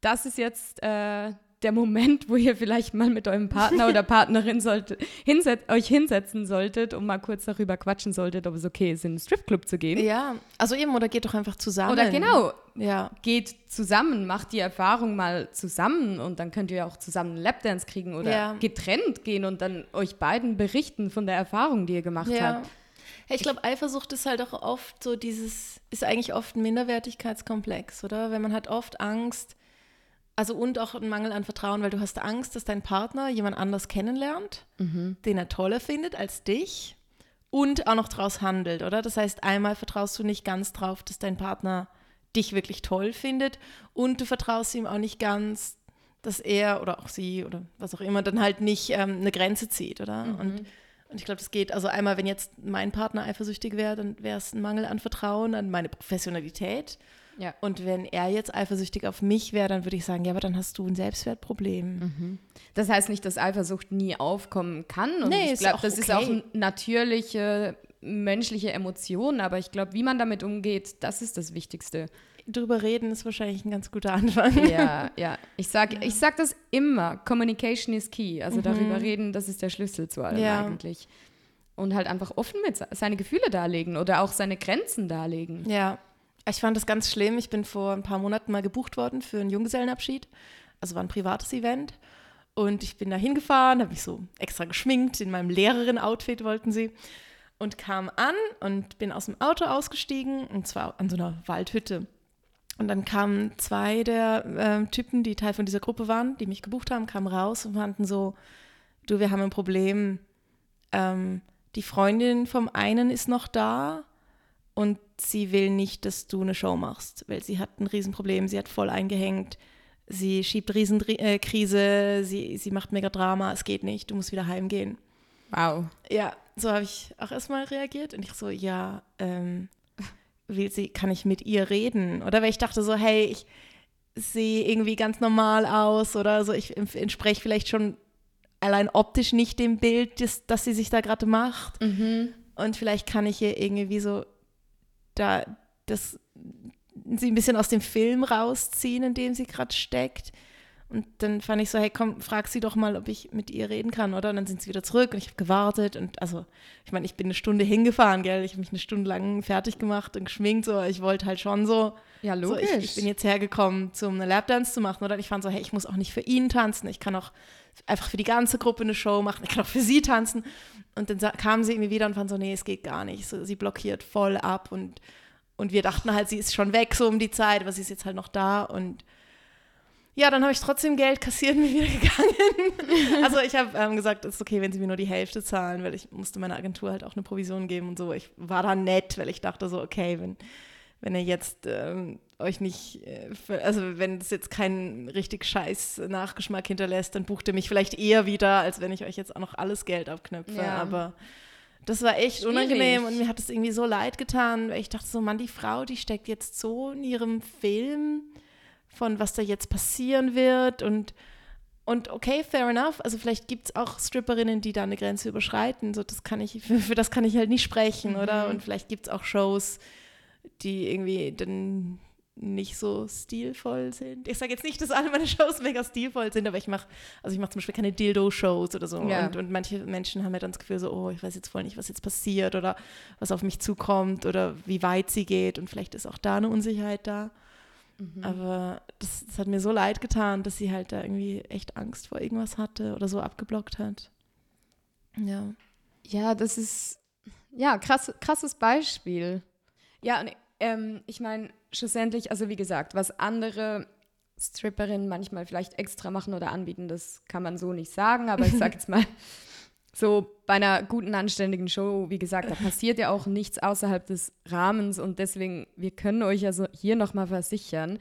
Speaker 1: das ist jetzt äh, der Moment, wo ihr vielleicht mal mit eurem Partner oder Partnerin sollte, hinset euch hinsetzen solltet und mal kurz darüber quatschen solltet, ob es okay ist, in einen Stripclub zu gehen.
Speaker 3: Ja, also eben, oder geht doch einfach zusammen.
Speaker 1: Oder genau,
Speaker 3: Ja,
Speaker 1: geht zusammen, macht die Erfahrung mal zusammen und dann könnt ihr auch zusammen einen Lapdance kriegen oder
Speaker 3: Ja.
Speaker 1: getrennt gehen und dann euch beiden berichten von der Erfahrung, die ihr gemacht
Speaker 3: ja.
Speaker 1: habt.
Speaker 3: Hey, ich glaube, Eifersucht ist halt auch oft so dieses, ist eigentlich oft ein Minderwertigkeitskomplex, oder? Wenn man hat oft Angst, also und auch ein Mangel an Vertrauen, weil du hast Angst, dass dein Partner jemand anders kennenlernt, den er toller findet als dich und auch noch draus handelt, oder? Das heißt, einmal vertraust du nicht ganz drauf, dass dein Partner dich wirklich toll findet und du vertraust ihm auch nicht ganz, dass er oder auch sie oder was auch immer dann halt nicht ähm, eine Grenze zieht, oder? Und, und ich glaube, das geht, also einmal, wenn jetzt mein Partner eifersüchtig wäre, dann wäre es ein Mangel an Vertrauen, an meine Professionalität.
Speaker 1: Ja.
Speaker 3: Und wenn er jetzt eifersüchtig auf mich wäre, dann würde ich sagen, ja, aber dann hast du ein Selbstwertproblem.
Speaker 1: Mhm. Das heißt nicht, dass Eifersucht nie aufkommen kann. Und
Speaker 3: Nee,
Speaker 1: ich
Speaker 3: ist
Speaker 1: glaube,
Speaker 3: auch
Speaker 1: das ist
Speaker 3: okay.
Speaker 1: auch eine natürliche menschliche Emotion. Aber ich glaube, wie man damit umgeht, das ist das Wichtigste.
Speaker 3: Drüber reden ist wahrscheinlich ein ganz guter Anfang.
Speaker 1: Ja, <laughs> ja. Ich sag, ich sag das immer. Communication is key. Also darüber reden, das ist der Schlüssel zu allem
Speaker 3: Mhm. Ja.
Speaker 1: eigentlich. Und halt einfach offen mit se- seine Gefühle darlegen oder auch seine Grenzen darlegen.
Speaker 3: Ja, ich fand das ganz schlimm. Ich bin vor ein paar Monaten mal gebucht worden für einen Junggesellenabschied. Also war ein privates Event. Und ich bin da hingefahren, habe mich so extra geschminkt, in meinem Lehrerin-Outfit wollten sie. Und kam an und bin aus dem Auto ausgestiegen, und zwar an so einer Waldhütte. Und dann kamen zwei der ähm, Typen, die Teil von dieser Gruppe waren, die mich gebucht haben, kamen raus und meinten so, du, wir haben ein Problem. Ähm, die Freundin vom einen ist noch da und sie will nicht, dass du eine Show machst, weil sie hat ein Riesenproblem, sie hat voll eingehängt, sie schiebt Riesenkrise, sie, sie macht mega Drama, es geht nicht, du musst wieder heimgehen.
Speaker 1: Wow.
Speaker 3: Ja, so habe ich auch erstmal reagiert und ich so, ja, ähm, will sie, kann ich mit ihr reden? Oder weil ich dachte so, hey, ich sehe irgendwie ganz normal aus oder so, ich entspreche vielleicht schon allein optisch nicht dem Bild, das, das sie sich da gerade macht.
Speaker 1: Mhm.
Speaker 3: Und vielleicht kann ich ihr irgendwie so da das sie ein bisschen aus dem Film rausziehen, in dem sie gerade steckt. Und dann fand ich so, hey, komm, frag sie doch mal, ob ich mit ihr reden kann, oder? Und dann sind sie wieder zurück und ich habe gewartet. Und also, ich meine, ich bin eine Stunde hingefahren, gell? Ich habe mich eine Stunde lang fertig gemacht und geschminkt. So, ich wollte halt schon so.
Speaker 1: Ja,
Speaker 3: So,
Speaker 1: logisch.
Speaker 3: ich, ich bin jetzt hergekommen, um eine Lapdance zu machen, oder? Und ich fand so, hey, ich muss auch nicht für ihn tanzen. Ich kann auch einfach für die ganze Gruppe eine Show machen. Ich kann auch für sie tanzen. Und dann sa- kam sie irgendwie wieder und fand so, nee, es geht gar nicht. So, sie blockiert voll ab und und wir dachten halt, sie ist schon weg so um die Zeit, aber sie ist jetzt halt noch da. Und ja, dann habe ich trotzdem Geld kassiert und bin wieder <laughs> gegangen. also ich habe ähm, gesagt, es ist okay, wenn sie mir nur die Hälfte zahlen, weil ich musste meiner Agentur halt auch eine Provision geben und so. Ich war da nett, weil ich dachte so, okay, wenn, wenn ihr jetzt ähm, euch nicht, äh, also wenn es jetzt keinen richtig scheiß Nachgeschmack hinterlässt, dann bucht ihr mich vielleicht eher wieder, als wenn ich euch jetzt auch noch alles Geld abknöpfe.
Speaker 1: Ja.
Speaker 3: Aber das war echt
Speaker 1: Schwierig.
Speaker 3: unangenehm und mir hat es irgendwie so leid getan, weil ich dachte so, Mann, die Frau, die steckt jetzt so in ihrem Film von was da jetzt passieren wird und und okay, fair enough. Also vielleicht gibt es auch Stripperinnen, die da eine Grenze überschreiten. So, das kann ich, für, <laughs> für das kann ich halt nicht sprechen, oder? Und vielleicht gibt es auch Shows, die irgendwie dann nicht so stilvoll sind. Ich sage jetzt nicht, dass alle meine Shows mega stilvoll sind, aber ich mache, also ich mache zum Beispiel keine Dildo-Shows oder so.
Speaker 1: Ja.
Speaker 3: Und, und manche Menschen haben ja dann das Gefühl so, oh, ich weiß jetzt voll nicht, was jetzt passiert oder was auf mich zukommt oder wie weit sie geht. Und vielleicht ist auch da eine Unsicherheit da. Aber das, das hat mir so leid getan, dass sie halt da irgendwie echt Angst vor irgendwas hatte oder so abgeblockt hat. Ja.
Speaker 1: Ja, das ist ja krass, krasses Beispiel. Ja, und ähm, ich meine, schlussendlich, also wie gesagt, was andere Stripperinnen manchmal vielleicht extra machen oder anbieten, das kann man so nicht sagen, aber ich <laughs> sag jetzt mal, so bei einer guten, anständigen Show, wie gesagt, da passiert ja auch nichts außerhalb des Rahmens und deswegen, wir können euch also hier nochmal versichern,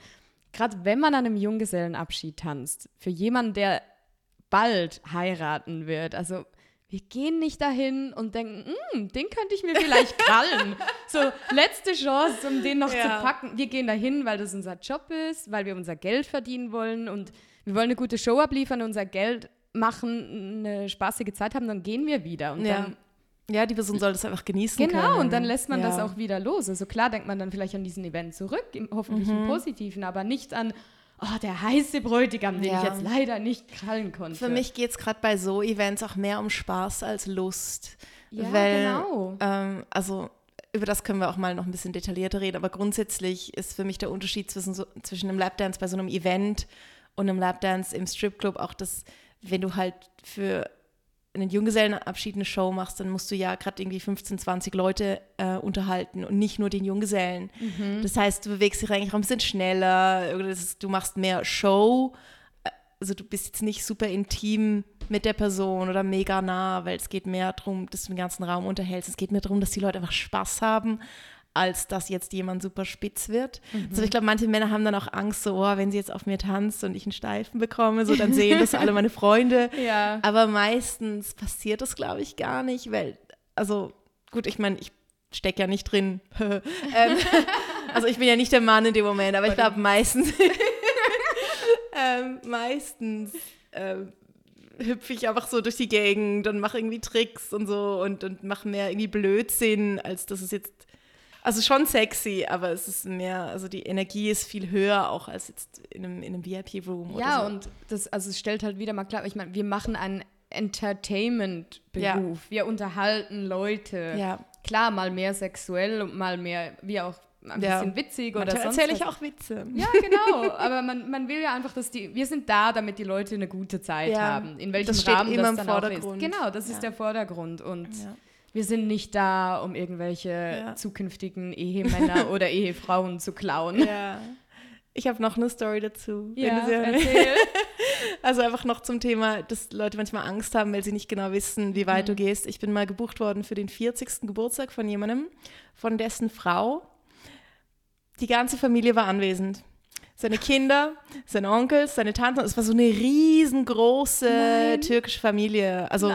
Speaker 1: gerade wenn man an einem Junggesellenabschied tanzt, für jemanden, der bald heiraten wird, also wir gehen nicht dahin und denken, "Hm, den könnte ich mir vielleicht <laughs> krallen. so, letzte Chance, um den noch
Speaker 3: Ja.
Speaker 1: zu packen. Wir gehen dahin, weil das unser Job ist, weil wir unser Geld verdienen wollen und wir wollen eine gute Show abliefern, unser Geld machen, eine spaßige Zeit haben, dann gehen wir wieder. Und
Speaker 3: Ja.
Speaker 1: dann,
Speaker 3: Ja, die Person soll das einfach genießen können.
Speaker 1: genau, und dann lässt man
Speaker 3: ja.
Speaker 1: das auch wieder los. Also klar denkt man dann vielleicht an diesen Event zurück, im, hoffentlich
Speaker 3: Mhm.
Speaker 1: im Positiven, aber nicht an, oh, der heiße Bräutigam, den
Speaker 3: Ja.
Speaker 1: ich jetzt leider nicht krallen konnte.
Speaker 3: Für mich geht es gerade bei so Events auch mehr um Spaß als Lust.
Speaker 1: Ja,
Speaker 3: weil,
Speaker 1: genau.
Speaker 3: Ähm, also über das können wir auch mal noch ein bisschen detaillierter reden, aber grundsätzlich ist für mich der Unterschied zwischen, so, zwischen einem Lapdance bei so einem Event und einem Lapdance im Stripclub auch das, wenn du halt für einen Junggesellenabschied eine Show machst, dann musst du ja gerade irgendwie 15, 20 Leute äh, unterhalten und nicht nur den Junggesellen. Das heißt, du bewegst dich eigentlich auch ein bisschen schneller, oder das ist, du machst mehr Show. Also du bist jetzt nicht super intim mit der Person oder mega nah, weil es geht mehr darum, dass du den ganzen Raum unterhältst. Es geht mehr darum, dass die Leute einfach Spaß haben, als dass jetzt jemand super spitz wird. Also ich glaube, manche Männer haben dann auch Angst, so, oh, wenn sie jetzt auf mir tanzt und ich einen Steifen bekomme, so dann sehen das alle meine Freunde. <laughs>
Speaker 1: Ja.
Speaker 3: Aber meistens passiert das, glaube ich, gar nicht, weil, also gut, ich meine, ich stecke ja nicht drin. <laughs> ähm, <laughs> also ich bin ja nicht der Mann in dem Moment, aber ich glaube meistens, ähm, meistens ähm, hüpfe ich einfach so durch die Gegend und mache irgendwie Tricks und so und, und mache mehr irgendwie Blödsinn, als dass es jetzt, also schon sexy, aber es ist mehr, also die Energie ist viel höher auch als jetzt in einem, in einem VIP-Room oder
Speaker 1: Ja,
Speaker 3: so.
Speaker 1: und das, also es stellt halt wieder mal klar, ich meine, wir machen einen Entertainment-Beruf. Wir unterhalten Leute.
Speaker 3: Ja.
Speaker 1: Klar, mal mehr sexuell und mal mehr, wie auch ein
Speaker 3: Ja.
Speaker 1: bisschen witzig oder
Speaker 3: Manchmal
Speaker 1: sonst
Speaker 3: erzähle ich auch Witze.
Speaker 1: Ja, genau. <laughs> Aber man, man will ja einfach, dass die, wir sind da, damit die Leute eine gute Zeit
Speaker 3: Ja,
Speaker 1: haben. In welchem
Speaker 3: das steht
Speaker 1: Rahmen
Speaker 3: immer
Speaker 1: das
Speaker 3: im
Speaker 1: dann auch
Speaker 3: Vordergrund.
Speaker 1: ist. Genau, das
Speaker 3: Ja.
Speaker 1: ist der Vordergrund. Und
Speaker 3: Ja.
Speaker 1: Wir sind nicht da, um irgendwelche
Speaker 3: Ja.
Speaker 1: zukünftigen <laughs> Ehemänner oder Ehefrauen zu klauen.
Speaker 3: Ja. Ich habe noch eine Story dazu.
Speaker 1: Ja,
Speaker 3: du
Speaker 1: erzähl. <laughs>
Speaker 3: Also einfach noch zum Thema, dass Leute manchmal Angst haben, weil sie nicht genau wissen, wie weit du
Speaker 1: Mhm.
Speaker 3: gehst. Ich bin mal gebucht worden für den 40. Geburtstag von jemandem, von dessen Frau. Die ganze Familie war anwesend. Seine Kinder, seine Onkels, seine Tanten. Es war so eine riesengroße
Speaker 1: Nein.
Speaker 3: türkische Familie. Also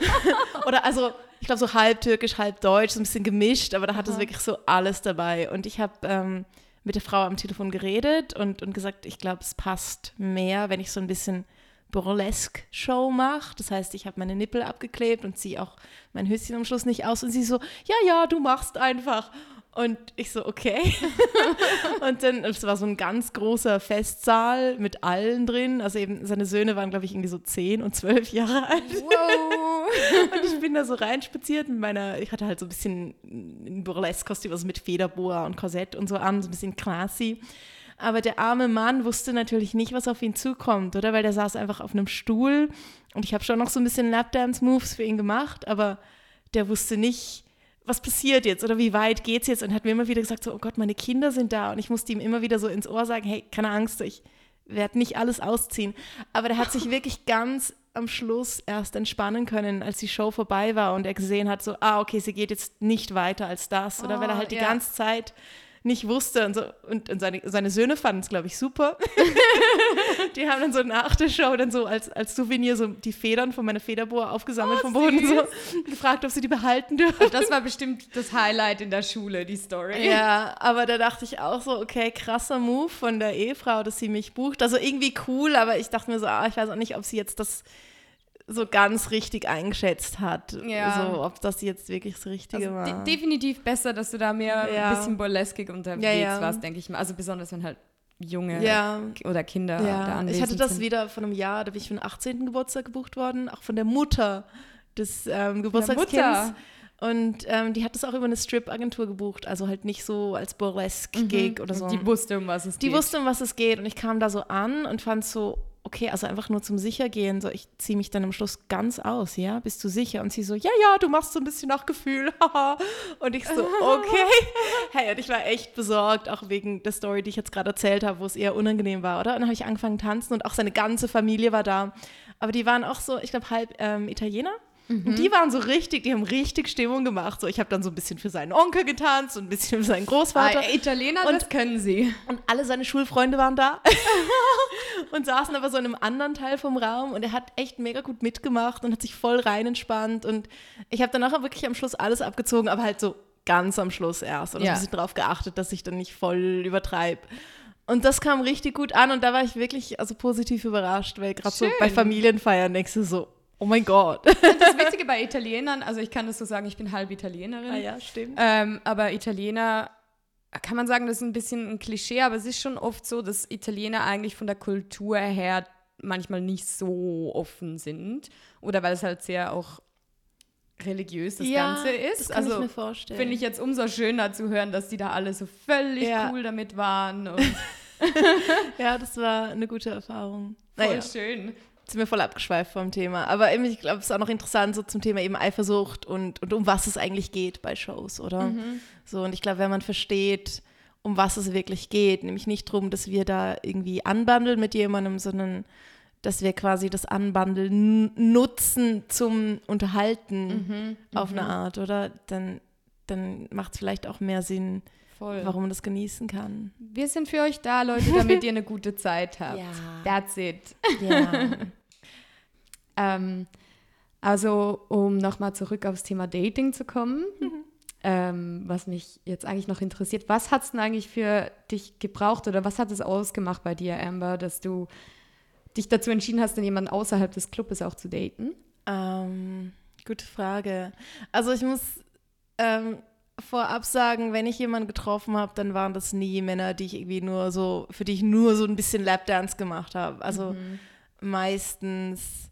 Speaker 3: <laughs> Oder also, ich glaube, so halb türkisch, halb deutsch, so ein bisschen gemischt, aber da hat es wirklich so alles dabei. Und ich habe ähm, mit der Frau am Telefon geredet und, und gesagt, ich glaube, es passt mehr, wenn ich so ein bisschen Burlesque-Show mache. Das heißt, ich habe meine Nippel abgeklebt und ziehe auch mein Höschen am Schluss nicht aus. Und sie so, ja, ja, du machst einfach. Und ich so, okay. <laughs> und dann, es war so ein ganz großer Festsaal mit allen drin. Also eben, seine Söhne waren, glaube ich, irgendwie so zehn und zwölf Jahre alt.
Speaker 1: Wow. <laughs>
Speaker 3: und ich bin da so reinspaziert mit meiner, ich hatte halt so ein bisschen ein Burlesque-Kostüm, also mit Federboa und Korsett und so an, so ein bisschen classy. Aber der arme Mann wusste natürlich nicht, was auf ihn zukommt, oder? Weil der saß einfach auf einem Stuhl und ich habe schon noch so ein bisschen Lapdance-Moves für ihn gemacht, aber der wusste nicht, was passiert jetzt oder wie weit geht's jetzt? Und hat mir immer wieder gesagt, so, oh Gott, meine Kinder sind da. Und ich musste ihm immer wieder so ins Ohr sagen, hey, keine Angst, ich werde nicht alles ausziehen. Aber der hat sich <laughs> wirklich ganz am Schluss erst entspannen können, als die Show vorbei war und er gesehen hat, so, ah, okay, sie geht jetzt nicht weiter als das. Oder weil er
Speaker 1: Oh,
Speaker 3: halt die
Speaker 1: ja.
Speaker 3: ganze Zeit nicht wusste und so. Und, und seine, seine Söhne fanden es, glaube ich, super. <laughs> die haben dann so nach der Show dann so als, als Souvenir so die Federn von meiner Federboa aufgesammelt vom Boden so gefragt, ob sie die behalten dürfen.
Speaker 1: Das war bestimmt das Highlight in der Schule, die Story.
Speaker 3: Ja, aber da dachte ich auch so, okay, krasser Move von der Ehefrau, dass sie mich bucht. Also irgendwie cool, aber ich dachte mir so, ah, ich weiß auch nicht, ob sie jetzt das so ganz richtig eingeschätzt hat.
Speaker 1: Ja.
Speaker 3: So, ob das jetzt wirklich das Richtige
Speaker 1: Also,
Speaker 3: war.
Speaker 1: de definitiv besser, dass du da mehr
Speaker 3: Ja.
Speaker 1: ein bisschen burleskig unterwegs
Speaker 3: Ja, ja.
Speaker 1: warst, denke ich mal. Also besonders wenn halt junge
Speaker 3: ja.
Speaker 1: oder Kinder da
Speaker 3: Ja,
Speaker 1: anwesend
Speaker 3: ich hatte das
Speaker 1: sind.
Speaker 3: wieder von einem Jahr, da bin ich für den 18. Geburtstag gebucht worden, auch von der Mutter des ähm, Geburtstagskinds. Und ähm, die hat das auch über eine Strip-Agentur gebucht, also halt nicht so als Burlesque-Gig oder so.
Speaker 1: Mhm. Die wusste, um was es
Speaker 3: Die
Speaker 1: geht.
Speaker 3: wusste, um was es geht. Und ich kam da so an und fand so, okay, also einfach nur zum Sichergehen, so ich ziehe mich dann am Schluss ganz aus, ja? Bist du sicher? Und sie so, ja, ja, du machst so ein bisschen nach Gefühl. haha. und ich so, <laughs> okay. Hey, und ich war echt besorgt, auch wegen der Story, die ich jetzt gerade erzählt habe, wo es eher unangenehm war, oder? Und dann habe ich angefangen tanzen und auch seine ganze Familie war da. Aber die waren auch so, ich glaube, halb ähm, Italiener. Und die waren so richtig, die haben richtig Stimmung gemacht. So, ich habe dann so ein bisschen für seinen Onkel getanzt und ein bisschen für seinen Großvater.
Speaker 1: Ah, Italiener,
Speaker 3: Und-
Speaker 1: das können sie.
Speaker 3: Und alle seine Schulfreunde waren da <laughs> und saßen aber so in einem anderen Teil vom Raum und er hat echt mega gut mitgemacht und hat sich voll rein entspannt und ich habe dann nachher wirklich am Schluss alles abgezogen, aber halt so ganz am Schluss erst und
Speaker 1: Ja.
Speaker 3: ein bisschen darauf geachtet, dass ich dann nicht voll übertreibe. Und das kam richtig gut an und da war ich wirklich also positiv überrascht, weil gerade so bei Familienfeiern denkst du so, oh mein Gott.
Speaker 1: Das Witzige bei Italienern, also ich kann das so sagen, ich bin halb Italienerin.
Speaker 3: Ah ja, stimmt.
Speaker 1: Ähm, aber Italiener, kann man sagen, das ist ein bisschen ein Klischee, aber es ist schon oft so, dass Italiener eigentlich von der Kultur her manchmal nicht so offen sind. Oder weil es halt sehr auch religiös das Ganze ist.
Speaker 3: Das kann
Speaker 1: also
Speaker 3: ich mir vorstellen.
Speaker 1: finde ich jetzt umso schöner zu hören, dass die da alle so völlig
Speaker 3: Ja.
Speaker 1: cool damit waren <laughs>
Speaker 3: ja, das war eine gute Erfahrung.
Speaker 1: voll
Speaker 3: Naja.
Speaker 1: schön.
Speaker 3: Sind wir voll abgeschweift vom Thema. Aber eben, ich glaube, es ist auch noch interessant so zum Thema eben Eifersucht und, und um was es eigentlich geht bei Shows, oder? So, und ich glaube, wenn man versteht, um was es wirklich geht, nämlich nicht darum, dass wir da irgendwie anbandeln mit jemandem, sondern dass wir quasi das Anbandeln nutzen zum Unterhalten auf eine Art, oder? Dann, dann macht es vielleicht auch mehr Sinn,
Speaker 1: Voll.
Speaker 3: warum man das genießen kann.
Speaker 1: Wir sind für euch da, Leute, damit ihr eine gute Zeit habt. <laughs>
Speaker 3: Ja.
Speaker 1: That's it.
Speaker 3: Ja. <laughs>
Speaker 1: Ähm, also, um nochmal zurück aufs Thema Dating zu kommen, ähm, was mich jetzt eigentlich noch interessiert, was hat es denn eigentlich für dich gebraucht oder was hat es ausgemacht bei dir, Amber, dass du dich dazu entschieden hast, dann jemanden außerhalb des Clubes auch zu daten?
Speaker 3: Ähm, gute Frage. Also ich muss ähm, vorab sagen, wenn ich jemanden getroffen habe, dann waren das nie Männer, die ich irgendwie nur so, für die ich nur so ein bisschen Lapdance gemacht habe. Also meistens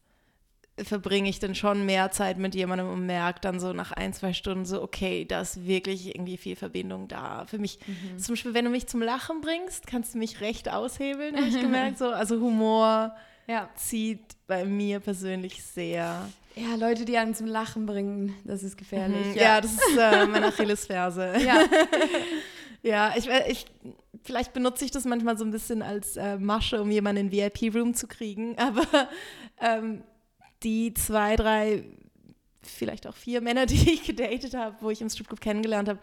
Speaker 3: verbringe ich dann schon mehr Zeit mit jemandem und merke dann so nach ein, zwei Stunden so, okay, da ist wirklich irgendwie viel Verbindung da. Für mich, zum Beispiel, wenn du mich zum Lachen bringst, kannst du mich recht aushebeln, habe ich <laughs> gemerkt. So. Also Humor
Speaker 1: Ja.
Speaker 3: zieht bei mir persönlich sehr.
Speaker 1: Ja, Leute, die einen zum Lachen bringen, das ist gefährlich.
Speaker 3: Mhm. Ja, das ist äh, meine Achillesferse. <laughs>
Speaker 1: ja. <laughs>
Speaker 3: Ja, ich, we- ich, vielleicht benutze ich das manchmal so ein bisschen als äh, Masche, um jemanden in den VIP-Room zu kriegen. <laughs> Aber ähm, die zwei, drei, vielleicht auch vier Männer, die ich gedatet habe, wo ich im Stripclub kennengelernt habe,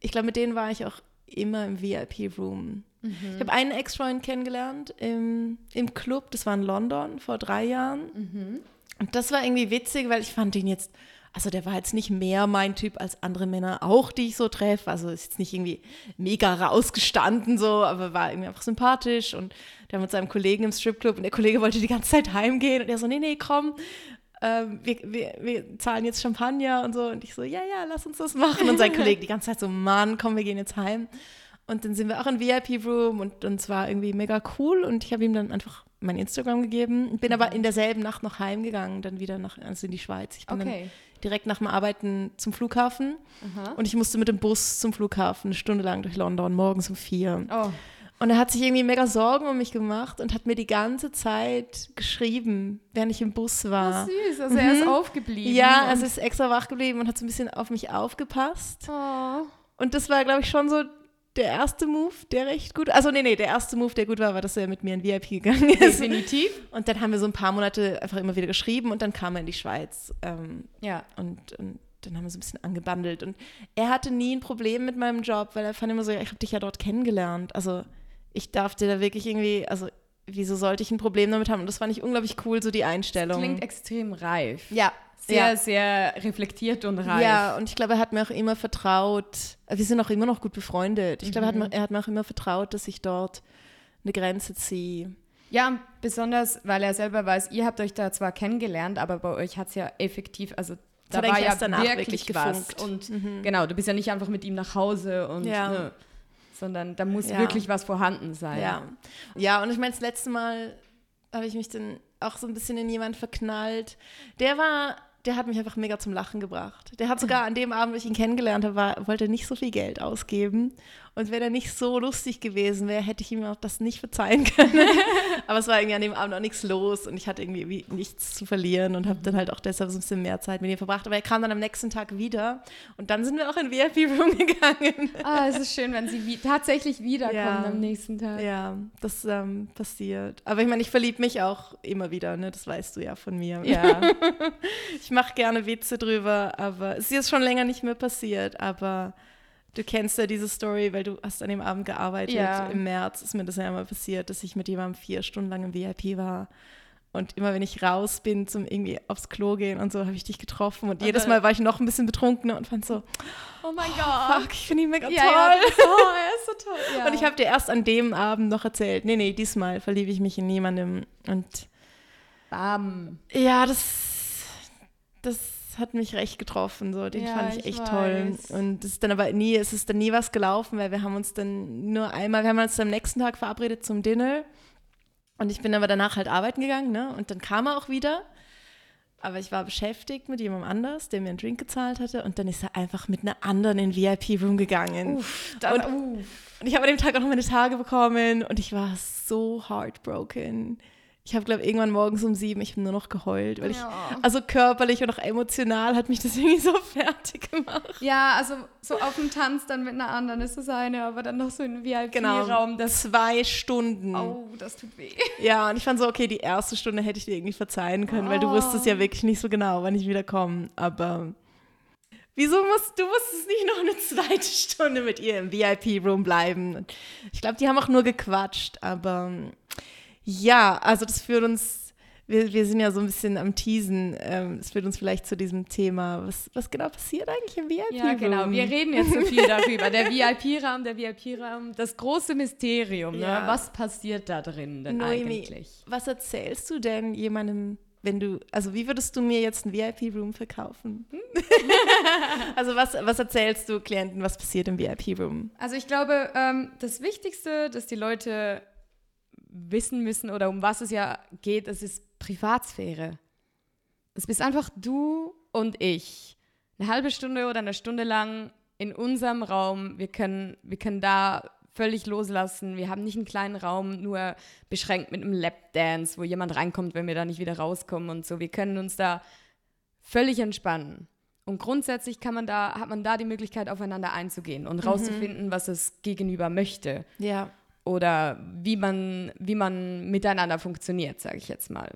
Speaker 3: ich glaube, mit denen war ich auch immer im VIP-Room. Ich habe einen Ex-Freund kennengelernt im, im Club, das war in London vor drei Jahren. Und das war irgendwie witzig, weil ich fand ihn jetzt, also der war jetzt nicht mehr mein Typ als andere Männer auch, die ich so treffe. Also ist jetzt nicht irgendwie mega rausgestanden so, aber war irgendwie einfach sympathisch und der war mit seinem Kollegen im Stripclub und der Kollege wollte die ganze Zeit heimgehen und er so, nee, nee, komm, ähm, wir, wir, wir zahlen jetzt Champagner und so. Und ich so, ja, ja, lass uns das machen. Und sein <laughs> Kollege die ganze Zeit so, Mann, komm, wir gehen jetzt heim. Und dann sind wir auch in VIP-Room und es war irgendwie mega cool. Und ich habe ihm dann einfach mein Instagram gegeben. Bin aber in derselben Nacht noch heimgegangen, dann wieder nach, also in die Schweiz. Ich bin
Speaker 1: Okay.
Speaker 3: dann direkt nach dem Arbeiten zum Flughafen. Und ich musste mit dem Bus zum Flughafen eine Stunde lang durch London, morgens um vier.
Speaker 1: Oh,
Speaker 3: Und er hat sich irgendwie mega Sorgen um mich gemacht und hat mir die ganze Zeit geschrieben, während ich im Bus war.
Speaker 1: süß. Also er ist aufgeblieben.
Speaker 3: Mhm. Ja,
Speaker 1: und-
Speaker 3: also ist extra wach geblieben und hat so ein bisschen auf mich aufgepasst.
Speaker 1: Oh.
Speaker 3: Und das war, glaube ich, schon so der erste Move, der recht gut. Also nee, nee, der erste Move, der gut war, war, dass er mit mir in VIP gegangen ist.
Speaker 1: Definitiv.
Speaker 3: Und dann haben wir so ein paar Monate einfach immer wieder geschrieben und dann kam er in die Schweiz. Ähm,
Speaker 1: Ja.
Speaker 3: und, und dann haben wir so ein bisschen angebandelt. Und er hatte nie ein Problem mit meinem Job, weil er fand immer so, ich habe dich ja dort kennengelernt. Also ich darf dir da wirklich irgendwie, also wieso sollte ich ein Problem damit haben? Und das fand ich unglaublich cool, so die Einstellung.
Speaker 1: Klingt extrem reif.
Speaker 3: ja,
Speaker 1: Sehr,
Speaker 3: ja.
Speaker 1: sehr reflektiert und reif.
Speaker 3: Ja, und ich glaube, er hat mir auch immer vertraut, äh, wir sind auch immer noch gut befreundet. Ich glaube, er, hat
Speaker 1: Mhm.
Speaker 3: mir- er hat mir auch immer vertraut, dass ich dort eine Grenze ziehe.
Speaker 1: Ja, besonders, weil er selber weiß, ihr habt euch da zwar kennengelernt, aber bei euch hat es ja effektiv, also da war ja wirklich,
Speaker 3: wirklich
Speaker 1: was.
Speaker 3: gefunkt. Mhm.
Speaker 1: Und genau, du bist ja nicht einfach mit ihm nach Hause und
Speaker 3: Ja.
Speaker 1: ne, sondern da muss
Speaker 3: Ja.
Speaker 1: wirklich was vorhanden sein.
Speaker 3: Ja. Ja, und ich meine, das letzte Mal habe ich mich dann auch so ein bisschen in jemanden verknallt. Der war, der hat mich einfach mega zum Lachen gebracht. Der hat <laughs> sogar an dem Abend, wo ich ihn kennengelernt habe, war, wollte nicht so viel Geld ausgeben. Und wenn er nicht so lustig gewesen wäre, hätte ich ihm auch das nicht verzeihen können. <laughs> Aber es war irgendwie an dem Abend auch nichts los und ich hatte irgendwie wie nichts zu verlieren und habe dann halt auch deshalb so ein bisschen mehr Zeit mit ihm verbracht. Aber er kam dann am nächsten Tag wieder und dann sind wir auch in VIP-Room <laughs> gegangen.
Speaker 1: Ah, es ist schön, wenn sie wie tatsächlich wiederkommen
Speaker 3: Ja.
Speaker 1: am nächsten Tag.
Speaker 3: Ja, das ähm, passiert. Aber ich meine, ich verliebe mich auch immer wieder, ne? Das weißt du ja von mir.
Speaker 1: Ja. <laughs>
Speaker 3: Ich mache gerne Witze drüber, aber es ist jetzt schon länger nicht mehr passiert. Aber du kennst ja diese Story, weil du hast an dem Abend gearbeitet.
Speaker 1: Ja.
Speaker 3: Im März ist mir das ja mal passiert, dass ich mit jemandem vier Stunden lang im VIP war. Und immer wenn ich raus bin zum irgendwie aufs Klo gehen und so, habe ich dich getroffen. Und jedes
Speaker 1: dann-
Speaker 3: Mal war ich noch ein bisschen betrunkener und fand so,
Speaker 1: Oh mein Gott.
Speaker 3: fuck, ich finde ihn mega
Speaker 1: Ja,
Speaker 3: toll.
Speaker 1: ja, <laughs> oh, er ist so toll. <laughs> Ja.
Speaker 3: Und ich habe dir erst an dem Abend noch erzählt, nee, nee, diesmal verliebe ich mich in jemandem. Und
Speaker 1: Bam.
Speaker 3: ja, das, das hat mich recht getroffen. So. Den
Speaker 1: Ja,
Speaker 3: fand ich
Speaker 1: ich
Speaker 3: echt toll.
Speaker 1: weiß.
Speaker 3: Und es ist dann aber nie, es ist dann nie was gelaufen, weil wir haben uns dann nur einmal, wir haben uns am nächsten Tag verabredet zum Dinner. Und ich bin aber danach halt arbeiten gegangen, ne? Und dann kam er auch wieder. Aber ich war beschäftigt mit jemandem anders, der mir einen Drink gezahlt hatte. Und dann ist er einfach mit einer anderen in den VIP-Room gegangen.
Speaker 1: Uff, das,
Speaker 3: Und-
Speaker 1: uff.
Speaker 3: Und ich habe an dem Tag auch noch meine Tage bekommen und ich war so heartbroken. Ich habe, glaube ich, irgendwann morgens um sieben, ich habe nur noch geheult, weil ich,
Speaker 1: Ja.
Speaker 3: also körperlich und auch emotional hat mich das <laughs> irgendwie so fertig gemacht.
Speaker 1: Ja, also so auf dem Tanz dann mit einer anderen ist das eine, aber dann noch so in einem
Speaker 3: Genau.
Speaker 1: VIP-Raum, das,
Speaker 3: Zwei Stunden.
Speaker 1: oh, das tut weh. <laughs>
Speaker 3: Ja, und ich fand so, okay, die erste Stunde hätte ich dir irgendwie verzeihen können, weil du
Speaker 1: Oh.
Speaker 3: wusstest ja wirklich nicht so genau, wann ich wieder komme. Aber wieso musst du musstest nicht noch eine zweite Stunde mit ihr im VIP-Room bleiben? Ich glaube, die haben auch nur gequatscht, aber ja, also das führt uns, wir, wir sind ja so ein bisschen am Teasen, ähm, es führt uns vielleicht zu diesem Thema. Was, was genau passiert eigentlich im VIP-Room?
Speaker 1: Ja, genau. Wir reden jetzt so viel darüber. Der VIP-Raum, der VIP-Raum, das große Mysterium.
Speaker 3: Ja.
Speaker 1: Ne? Was passiert da drin denn
Speaker 3: Noemi,
Speaker 1: eigentlich?
Speaker 3: Was erzählst du denn jemandem, wenn du, also wie würdest du mir jetzt ein VIP-Room verkaufen? <laughs> also was, was erzählst du Klienten, was passiert im VIP-Room?
Speaker 1: Also ich glaube, ähm, das Wichtigste, dass die Leute wissen müssen oder um was es ja geht, das ist Privatsphäre. Es bist einfach du und ich. Eine halbe Stunde oder eine Stunde lang in unserem Raum. Wir können, wir können da völlig loslassen. Wir haben nicht einen kleinen Raum, nur beschränkt mit einem Lapdance, wo jemand reinkommt, wenn wir da nicht wieder rauskommen und so. Wir können uns da völlig entspannen. Und grundsätzlich kann man da, hat man da die Möglichkeit, aufeinander einzugehen und rauszufinden, was das Gegenüber möchte
Speaker 3: Ja.
Speaker 1: Oder wie man, wie man miteinander funktioniert, sage ich jetzt mal.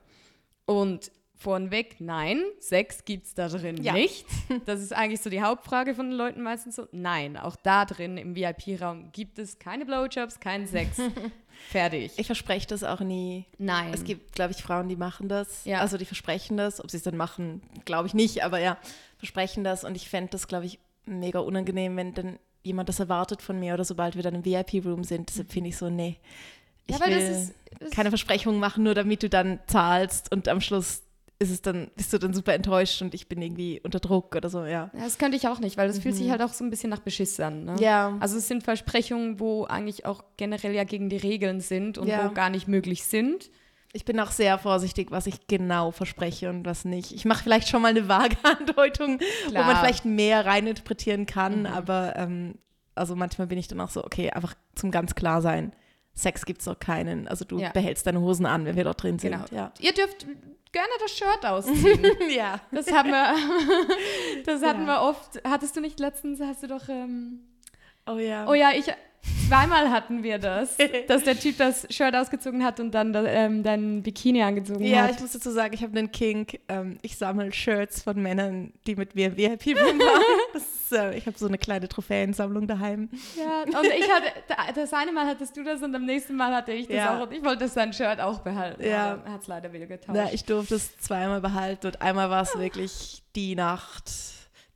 Speaker 1: Und vornweg, nein, Sex gibt es da drin
Speaker 3: Ja.
Speaker 1: nicht. Das ist eigentlich so die Hauptfrage von den Leuten meistens so. Nein, auch da drin im VIP-Raum gibt es keine Blowjobs, keinen Sex. <laughs> Fertig.
Speaker 3: Ich verspreche das auch nie.
Speaker 1: Nein.
Speaker 3: Es gibt, glaube ich, Frauen, die machen das.
Speaker 1: Ja.
Speaker 3: Also die versprechen das. Ob sie es dann machen, glaube ich nicht. Aber ja, versprechen das. Und ich fände das, glaube ich, mega unangenehm, wenn dann jemand das erwartet von mir oder sobald wir dann im VIP-Room sind. Deshalb finde ich so, nee. Ich
Speaker 1: Ja, weil das
Speaker 3: will
Speaker 1: ist- das-
Speaker 3: keine Versprechungen machen, nur damit du dann zahlst und am Schluss ist es dann, bist du dann super enttäuscht und ich bin irgendwie unter Druck oder so, ja.
Speaker 1: Ja, das könnte ich auch nicht, weil das fühlt sich halt auch so ein bisschen nach Beschiss an. Ne?
Speaker 3: Mhm. Ja.
Speaker 1: Also es sind Versprechungen, wo eigentlich auch generell ja gegen die Regeln sind und
Speaker 3: Ja.
Speaker 1: wo gar nicht möglich sind.
Speaker 3: Ich bin auch sehr vorsichtig, was ich genau verspreche und was nicht. Ich mache vielleicht schon mal eine vage <laughs> Andeutung, wo
Speaker 1: Klar.
Speaker 3: man vielleicht mehr reininterpretieren kann, aber ähm, also manchmal bin ich dann auch so, okay, einfach zum ganz klar sein. Sex gibt es doch keinen. Also du
Speaker 1: Ja.
Speaker 3: behältst deine Hosen an, wenn wir dort drin sind.
Speaker 1: Genau.
Speaker 3: Ja.
Speaker 1: Ihr dürft gerne das Shirt <laughs> ausziehen.
Speaker 3: ja.
Speaker 1: Das haben wir, <laughs> das hatten
Speaker 3: Ja.
Speaker 1: wir oft. Hattest du nicht letztens, hast du doch, ähm,
Speaker 3: Oh ja.
Speaker 1: oh ja, ich, zweimal hatten wir das, <laughs> dass der Typ das Shirt ausgezogen hat und dann ähm, dein Bikini angezogen
Speaker 3: Ja,
Speaker 1: hat.
Speaker 3: ich muss dazu sagen, ich habe einen Kink. Ähm, ich sammle Shirts von Männern, die mit mir VIP-Room waren. Ist, äh, ich habe so eine kleine Trophäensammlung daheim.
Speaker 1: Ja, und ich hatte, da- das eine Mal hattest du das und am nächsten Mal hatte ich das
Speaker 3: Ja.
Speaker 1: auch und ich wollte sein Shirt auch behalten.
Speaker 3: Ja.
Speaker 1: aber hat es leider wieder getauscht.
Speaker 3: Ja, ich durfte es zweimal behalten und einmal war es wirklich die Nacht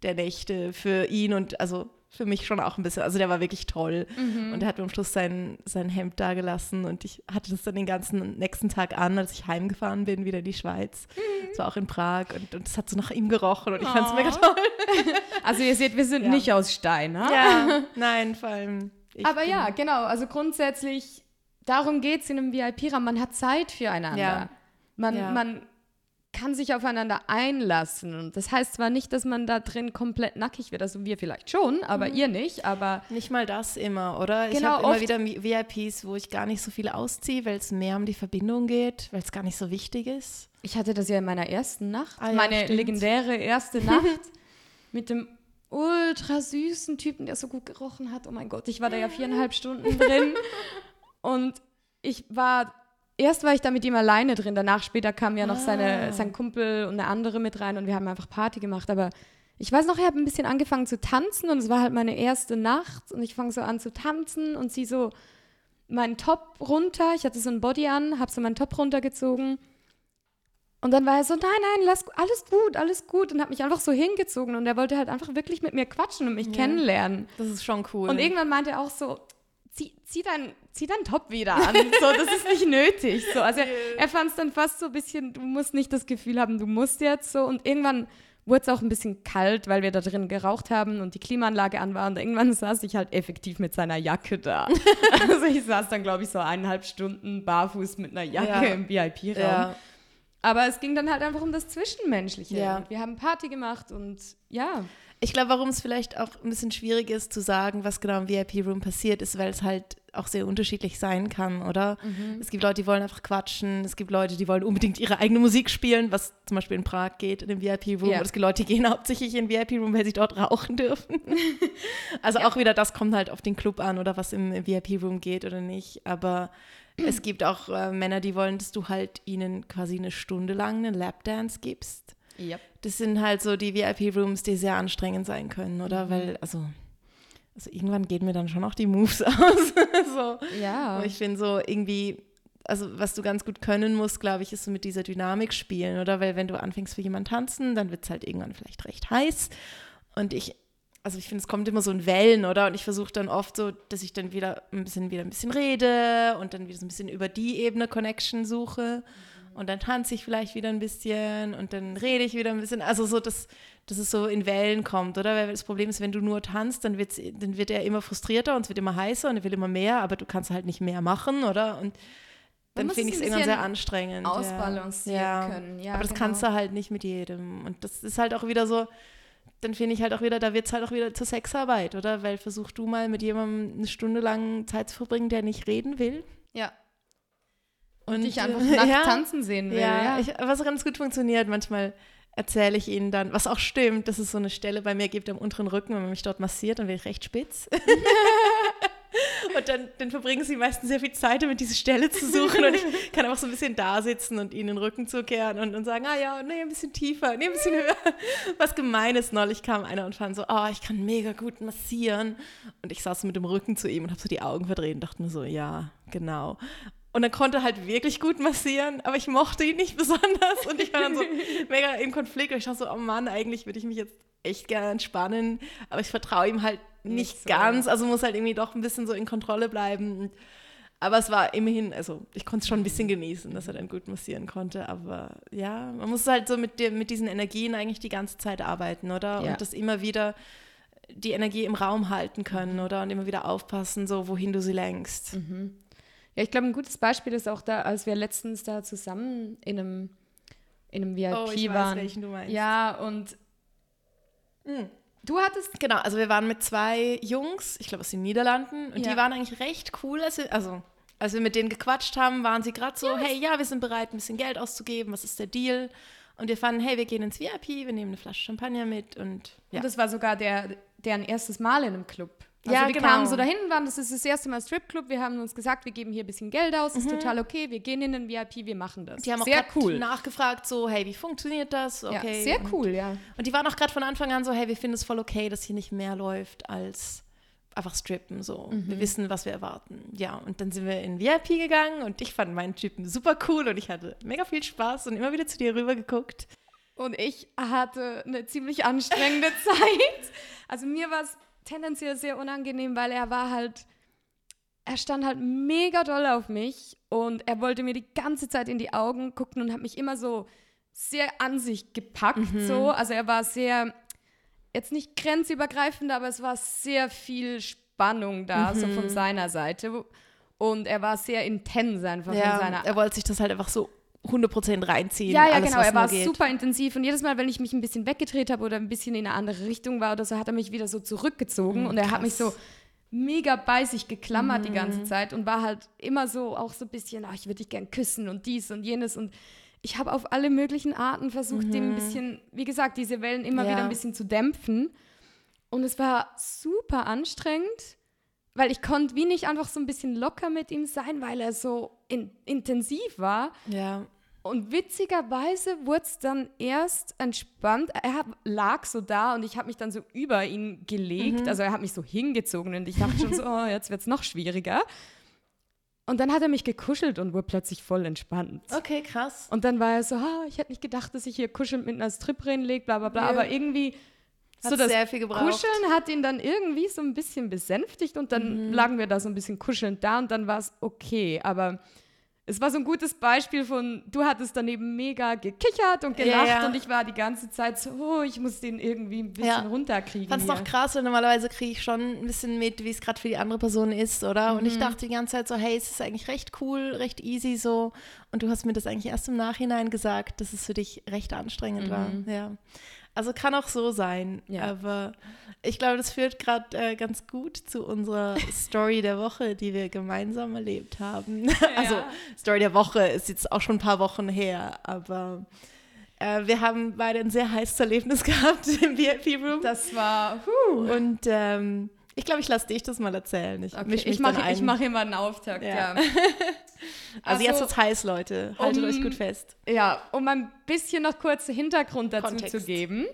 Speaker 3: der Nächte für ihn und also für mich schon auch ein bisschen. Also der war wirklich toll
Speaker 1: Mhm.
Speaker 3: und er hat mir am Schluss sein, sein Hemd da gelassen und ich hatte das dann den ganzen nächsten Tag an, als ich heimgefahren bin, wieder in die Schweiz.
Speaker 1: Mhm.
Speaker 3: Es war auch in Prag und, und es hat so nach ihm gerochen und ich fand es
Speaker 1: Oh.
Speaker 3: mega toll. <laughs>
Speaker 1: also ihr seht, wir sind
Speaker 3: Ja.
Speaker 1: nicht aus Stein. Ne?
Speaker 3: Ja, nein, vor allem. ich
Speaker 1: Aber ja, genau. Also grundsätzlich, darum geht es in einem VIP-Raum. Man hat Zeit füreinander.
Speaker 3: Ja.
Speaker 1: Man,
Speaker 3: Ja.
Speaker 1: man kann sich aufeinander einlassen. Und das heißt zwar nicht, dass man da drin komplett nackig wird. Also wir vielleicht schon, aber
Speaker 3: Mhm.
Speaker 1: ihr nicht. Aber
Speaker 3: Nicht mal das immer, oder? ich
Speaker 1: Genau,
Speaker 3: habe immer
Speaker 1: oft-
Speaker 3: wieder VIPs, wo ich gar nicht so viel ausziehe, weil es mehr um die Verbindung geht, weil es gar nicht so wichtig ist.
Speaker 1: ich hatte das ja in meiner ersten Nacht.
Speaker 3: Ah ja,
Speaker 1: meine
Speaker 3: stimmt.
Speaker 1: legendäre erste Nacht <laughs> mit dem ultra süßen Typen, der so gut gerochen hat. Oh mein Gott, ich war da ja <laughs> viereinhalb Stunden drin. Und ich war, erst war ich da mit ihm alleine drin, danach später kam ja noch seine, sein Kumpel und eine andere mit rein und wir haben einfach Party gemacht. Aber ich weiß noch, ich habe ein bisschen angefangen zu tanzen und es war halt meine erste Nacht und ich fange so an zu tanzen und sie so meinen Top runter, ich hatte so einen Body an, habe so meinen Top runtergezogen und dann war er so, nein, nein, lass, alles gut, alles gut und hat mich einfach so hingezogen und er wollte halt einfach wirklich mit mir quatschen und mich kennenlernen.
Speaker 3: Das ist schon cool.
Speaker 1: Und irgendwann meinte er auch so, zieh, zieh, dein, zieh dein Top wieder an. So, das ist nicht nötig. So, also er, er fand es dann fast so ein bisschen, du musst nicht das Gefühl haben, du musst jetzt so. Und irgendwann wurde es auch ein bisschen kalt, weil wir da drin geraucht haben und die Klimaanlage an war. Und irgendwann <laughs> saß ich halt effektiv mit seiner Jacke da. <laughs> also ich saß dann, glaube ich, so eineinhalb Stunden barfuß mit einer Jacke
Speaker 3: Ja.
Speaker 1: im VIP-Raum.
Speaker 3: ja.
Speaker 1: Aber es ging dann halt einfach um das Zwischenmenschliche.
Speaker 3: Ja.
Speaker 1: Und Wir haben Party gemacht und ja.
Speaker 3: Ich glaube, warum es vielleicht auch ein bisschen schwierig ist zu sagen, was genau im VIP-Room passiert, ist, weil es halt auch sehr unterschiedlich sein kann, oder? Es gibt Leute, die wollen einfach quatschen, es gibt Leute, die wollen unbedingt ihre eigene Musik spielen, was zum Beispiel in Prag geht, in dem VIP-Room.
Speaker 1: Ja.
Speaker 3: Es gibt Leute, die gehen hauptsächlich in den VIP-Room, weil sie dort rauchen dürfen. <laughs> also auch wieder, das kommt halt auf den Club an oder was im VIP-Room geht oder nicht. Aber <clears throat> es gibt auch äh, Männer, die wollen, dass du halt ihnen quasi eine Stunde lang einen Lapdance gibst.
Speaker 1: Yep.
Speaker 3: Das sind halt so die VIP-Rooms, die sehr anstrengend sein können, oder? Weil, also, also irgendwann gehen mir dann schon auch die Moves <laughs> aus. so.
Speaker 1: Ja.
Speaker 3: Aber ich finde so irgendwie, also was du ganz gut können musst, glaube ich, ist so mit dieser Dynamik spielen, oder? Weil wenn du anfängst für jemanden tanzen, dann wird es halt irgendwann vielleicht recht heiß. Und ich, also ich finde, es kommt immer so in Wellen, oder? Und ich versuche dann oft so, dass ich dann wieder ein bisschen, wieder ein bisschen rede und dann wieder so ein bisschen über die Ebene Connection suche. Und dann tanze ich vielleicht wieder ein bisschen und dann rede ich wieder ein bisschen. Also so, dass, dass es so in Wellen kommt, oder? Weil das Problem ist, wenn du nur tanzt, dann, wird's, dann wird er immer frustrierter und es wird immer heißer und er will immer mehr, aber du kannst halt nicht mehr machen, oder? Und dann finde ich es irgendwann sehr anstrengend.
Speaker 1: ausbalancieren
Speaker 3: ja.
Speaker 1: können. Ja,
Speaker 3: aber das
Speaker 1: genau.
Speaker 3: kannst du halt nicht mit jedem. Und das ist halt auch wieder so, dann finde ich halt auch wieder, da wird es halt auch wieder zur Sexarbeit, oder? Weil versuch du mal mit jemandem eine Stunde lang Zeit zu verbringen, der nicht reden will.
Speaker 1: Ja.
Speaker 3: Und
Speaker 1: dich einfach
Speaker 3: äh,
Speaker 1: nackt
Speaker 3: ja,
Speaker 1: tanzen sehen will.
Speaker 3: Ja,
Speaker 1: Ja,
Speaker 3: Ich, was ganz gut funktioniert, manchmal erzähle ich ihnen dann, was auch stimmt, dass es so eine Stelle bei mir gibt am unteren Rücken, wenn man mich dort massiert, dann werde ich recht spitz. <laughs> und dann, dann verbringen sie meistens sehr viel Zeit damit, diese Stelle zu suchen und ich kann auch so ein bisschen da sitzen und ihnen den Rücken zukehren und, und sagen, ah ja, nee, ein bisschen tiefer, nee, ein bisschen höher. Was gemein ist, neulich kam einer und fand so, oh, ich kann mega gut massieren und ich saß mit dem Rücken zu ihm und habe so die Augen verdreht und dachte mir so, ja, genau. Und er konnte halt wirklich gut massieren, aber ich mochte ihn nicht <laughs> besonders. Und ich war dann so <laughs> mega im Konflikt. Und ich dachte so, oh Mann, eigentlich würde ich mich jetzt echt gerne entspannen. Aber ich vertraue ihm halt nicht, nicht so. ganz. Also muss halt irgendwie doch ein bisschen so in Kontrolle bleiben. Aber es war immerhin, also ich konnte es schon ein bisschen genießen, dass er dann gut massieren konnte. Aber ja, man muss halt so mit, der, mit diesen Energien eigentlich die ganze Zeit arbeiten, oder? Ja. Und das immer wieder die Energie im Raum halten können, oder? Und immer wieder aufpassen, so wohin du sie lenkst.
Speaker 1: Mhm. Ja, ich glaube, ein gutes Beispiel ist auch da, als wir letztens da zusammen in einem, in einem VIP
Speaker 3: oh, ich
Speaker 1: waren.
Speaker 3: Weiß, welchen du meinst.
Speaker 1: Ja, und
Speaker 3: mhm. du hattest. Genau, also wir waren mit zwei Jungs, ich glaube aus den Niederlanden, und ja. die waren eigentlich recht cool. Also, also als wir mit denen gequatscht haben, waren sie gerade so, ja, hey, ja, wir sind bereit, ein bisschen Geld auszugeben, was ist der Deal? Und wir fanden, hey, wir gehen ins VIP, wir nehmen eine Flasche Champagner mit und
Speaker 1: ja. Und das war sogar der, deren erstes Mal in einem Club. Also ja, die genau. kamen so dahin, waren, das ist das erste Mal Stripclub. Wir haben uns gesagt, wir geben hier ein bisschen Geld aus, ist mhm. total okay. Wir gehen in den VIP, wir machen das.
Speaker 3: Die haben sehr auch cool. nachgefragt, so, hey, wie funktioniert das?
Speaker 1: Okay. Ja, sehr und, cool, ja.
Speaker 3: Und die waren auch gerade von Anfang an so, hey, wir finden es voll okay, dass hier nicht mehr läuft als einfach strippen. So, mhm. wir wissen, was wir erwarten. Ja, und dann sind wir in VIP gegangen und ich fand meinen Typen super cool und ich hatte mega viel Spaß und immer wieder zu dir rüber geguckt.
Speaker 1: Und ich hatte eine ziemlich anstrengende <laughs> Zeit. Also mir war es tendenziell sehr unangenehm, weil er war halt, er stand halt mega doll auf mich und er wollte mir die ganze Zeit in die Augen gucken und hat mich immer so sehr an sich gepackt. Mhm. So. Also er war sehr, jetzt nicht grenzübergreifend, aber es war sehr viel Spannung da, mhm. so von mhm. seiner Seite. Und er war sehr intens einfach
Speaker 3: ja,
Speaker 1: in seiner.
Speaker 3: Er wollte sich das halt einfach so 100% reinziehen.
Speaker 1: Ja, ja, alles, genau. Er war geht. super intensiv und jedes Mal, wenn ich mich ein bisschen weggedreht habe oder ein bisschen in eine andere Richtung war oder so, hat er mich wieder so zurückgezogen mhm, und er krass. hat mich so mega bei sich geklammert mhm. die ganze mhm. Zeit und war halt immer so auch so ein bisschen, ach, ich würde dich gern küssen und dies und jenes und ich habe auf alle möglichen Arten versucht, mhm. dem ein mhm. bisschen, wie gesagt, diese Wellen immer ja. wieder ein bisschen zu dämpfen und es war super anstrengend weil ich konnte wie nicht einfach so ein bisschen locker mit ihm sein, weil er so in, intensiv war.
Speaker 3: Ja.
Speaker 1: Und witzigerweise wurde es dann erst entspannt. Er lag so da und ich habe mich dann so über ihn gelegt. Mhm. Also er hat mich so hingezogen und ich dachte schon so, <laughs> oh, jetzt wird es noch schwieriger. Und dann hat er mich gekuschelt und wurde plötzlich voll entspannt.
Speaker 3: Okay, krass.
Speaker 1: Und dann war er so, oh, ich hätte nicht gedacht, dass ich hier kuschelnd mit einer Stripperin lege, bla bla bla. Ja. Aber irgendwie
Speaker 3: hat so das sehr viel gebraucht.
Speaker 1: Kuscheln hat ihn dann irgendwie so ein bisschen besänftigt und dann mhm. lagen wir da so ein bisschen kuschelnd da und dann war es okay. Aber es war so ein gutes Beispiel von, du hattest daneben mega gekichert und gelacht ja, ja. und ich war die ganze Zeit so, oh, ich muss den irgendwie ein bisschen ja. runterkriegen.
Speaker 3: Fand's doch krass, weil normalerweise kriege ich schon ein bisschen mit, wie es gerade für die andere Person ist, oder? Mhm. Und ich mhm. dachte die ganze Zeit so, hey, es ist eigentlich recht cool, recht easy so. Und du hast mir das eigentlich erst im Nachhinein gesagt, dass es für dich recht anstrengend mhm. war. Ja. Also kann auch so sein. Ja. Aber ich glaube, das führt gerade äh, ganz gut zu unserer Story der Woche, die wir gemeinsam erlebt haben. <laughs> also ja. Story der Woche ist jetzt auch schon ein paar Wochen her, aber äh, wir haben beide ein sehr heißes Erlebnis <laughs> gehabt im VIP-Room.
Speaker 1: Das war.
Speaker 3: Huh. Und ähm, ich glaube, ich lasse dich das mal erzählen.
Speaker 1: Ich, okay. ich mache mach immer einen Auftakt, ja. ja.
Speaker 3: also, <laughs> also, jetzt wird's heiß, Leute. Haltet um, euch gut fest.
Speaker 1: Ja, um ein bisschen noch kurz Hintergrund dazu Kontext. zu geben.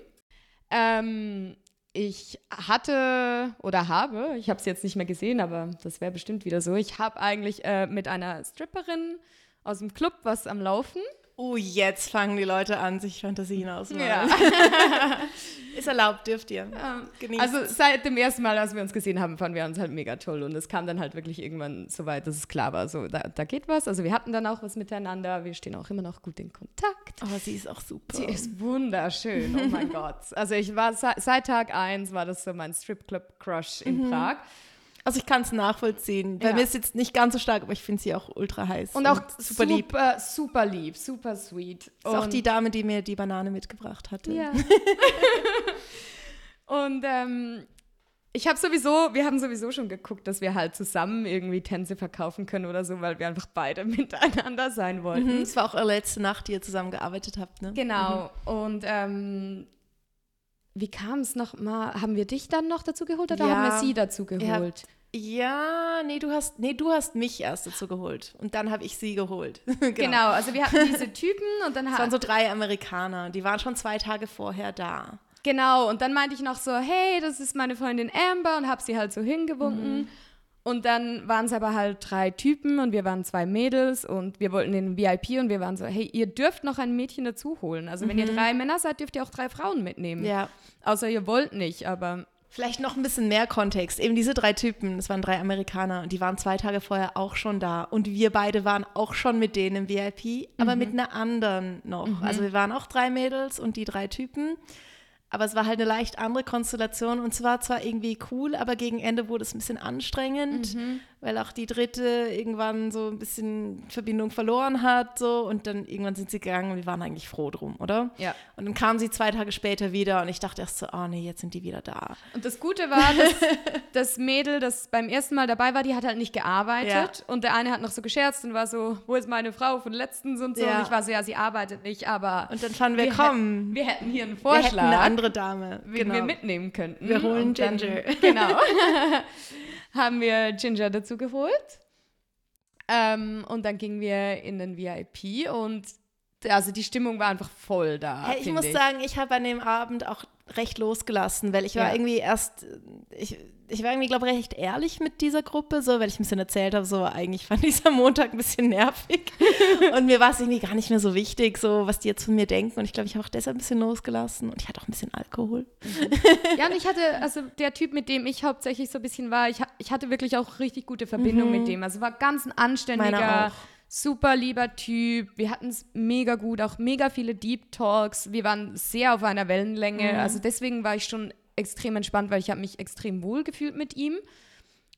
Speaker 1: Ähm, ich hatte oder habe, ich habe es jetzt nicht mehr gesehen, aber das wäre bestimmt wieder so. Ich habe eigentlich äh, mit einer Stripperin aus dem Club was am Laufen.
Speaker 3: Oh, jetzt fangen die Leute an, sich Fantasien ausmalen.
Speaker 1: Ja. <laughs>
Speaker 3: Ist erlaubt, dürft ihr.
Speaker 1: Genießt. Also seit dem ersten Mal, als wir uns gesehen haben, fanden wir uns halt mega toll. Und es kam dann halt wirklich irgendwann so weit, dass es klar war, so da, da geht was. Also wir hatten dann auch was miteinander. Wir stehen auch immer noch gut in Kontakt.
Speaker 3: Aber sie ist auch super.
Speaker 1: Sie ist wunderschön, oh mein <laughs> Gott. Also ich war seit Tag eins war das so mein Stripclub-Crush in mhm. Prag.
Speaker 3: Also ich kann es nachvollziehen. Bei ja. mir ist jetzt nicht ganz so stark, aber ich finde sie auch ultra heiß.
Speaker 1: Und, und auch super, lieb. Super, super lieb, super sweet.
Speaker 3: Ist und auch die Dame, die mir die Banane mitgebracht hatte.
Speaker 1: Ja. <laughs> und ähm, ich habe sowieso, wir haben sowieso schon geguckt, dass wir halt zusammen irgendwie Tänze verkaufen können oder so, weil wir einfach beide <laughs> miteinander sein wollten.
Speaker 3: Es mhm, war auch eure letzte Nacht, die ihr zusammen gearbeitet habt, ne?
Speaker 1: Genau. Mhm. Und ähm, wie kam es noch mal? Haben wir dich dann noch dazu geholt oder ja, haben wir sie dazu geholt?
Speaker 3: Ja, nee, du hast, nee, du hast mich erst dazu geholt. Und dann habe ich sie geholt. <laughs> genau.
Speaker 1: Genau, also wir hatten diese Typen und dann
Speaker 3: Es waren so drei Amerikaner, die waren schon zwei Tage vorher da.
Speaker 1: genau, und dann meinte ich noch so, hey, das ist meine Freundin Amber und habe sie halt so hingewunken.
Speaker 3: Mhm.
Speaker 1: Und dann waren es aber halt drei Typen und wir waren zwei Mädels und wir wollten den VIP und wir waren so, hey, ihr dürft noch ein Mädchen dazu holen. Also wenn ihr drei Männer seid, dürft ihr auch drei Frauen mitnehmen.
Speaker 3: Mhm. Ja.
Speaker 1: Außer ihr wollt nicht, aber
Speaker 3: Vielleicht noch ein bisschen mehr Kontext. Eben diese drei Typen, das waren drei Amerikaner und die waren zwei Tage vorher auch schon da. Und wir beide waren auch schon mit denen im VIP, aber mit einer anderen noch. Also wir waren auch drei Mädels und die drei Typen. Aber es war halt eine leicht andere Konstellation und es war zwar irgendwie cool, aber gegen Ende wurde es ein bisschen anstrengend, weil auch die dritte irgendwann so ein bisschen Verbindung verloren hat so und dann irgendwann sind sie gegangen und wir waren eigentlich froh drum, oder?
Speaker 1: Ja.
Speaker 3: Und dann kam sie zwei Tage später wieder und ich dachte erst so, oh nee, jetzt sind die wieder da.
Speaker 1: Und das Gute war, dass <laughs> das Mädel, das beim ersten Mal dabei war, die hat halt nicht gearbeitet. Und der eine hat noch so gescherzt und war so, wo ist meine Frau von letztens und so.
Speaker 3: Ja.
Speaker 1: Und ich war so, ja, sie arbeitet nicht, aber
Speaker 3: Und dann fanden wir,
Speaker 1: wir,
Speaker 3: komm,
Speaker 1: hätten, wir hätten hier einen Vorschlag,
Speaker 3: andere Dame.
Speaker 1: wen wir mitnehmen könnten.
Speaker 3: Wir holen
Speaker 1: Und dann-
Speaker 3: Ginger. <laughs>
Speaker 1: Genau. <laughs> haben wir Ginger dazu geholt. Ähm, und dann gingen wir in den VIP und also die Stimmung war einfach voll da.
Speaker 3: Hey, ich muss sagen, ich habe an dem Abend auch recht losgelassen, weil ich war
Speaker 1: Ja.
Speaker 3: irgendwie erst, ich, ich war irgendwie, glaube ich, recht ehrlich mit dieser Gruppe, so, weil ich ein bisschen erzählt habe, so, eigentlich fand ich es am Montag ein bisschen nervig <laughs> und mir war es irgendwie gar nicht mehr so wichtig, so, was die jetzt von mir denken und ich glaube, ich habe auch deshalb ein bisschen losgelassen und ich hatte auch ein bisschen Alkohol.
Speaker 1: Ja, und ich hatte, also der Typ, mit dem ich hauptsächlich so ein bisschen war, ich, ich hatte wirklich auch richtig gute Verbindung mit dem. Also war ganz ein
Speaker 3: Mhm.
Speaker 1: Anständiger. Super lieber Typ. Wir hatten es mega gut, auch mega viele Deep Talks. Wir waren sehr auf einer Wellenlänge.
Speaker 3: Mhm.
Speaker 1: Also deswegen war ich schon extrem entspannt, weil ich habe mich extrem wohl gefühlt mit ihm.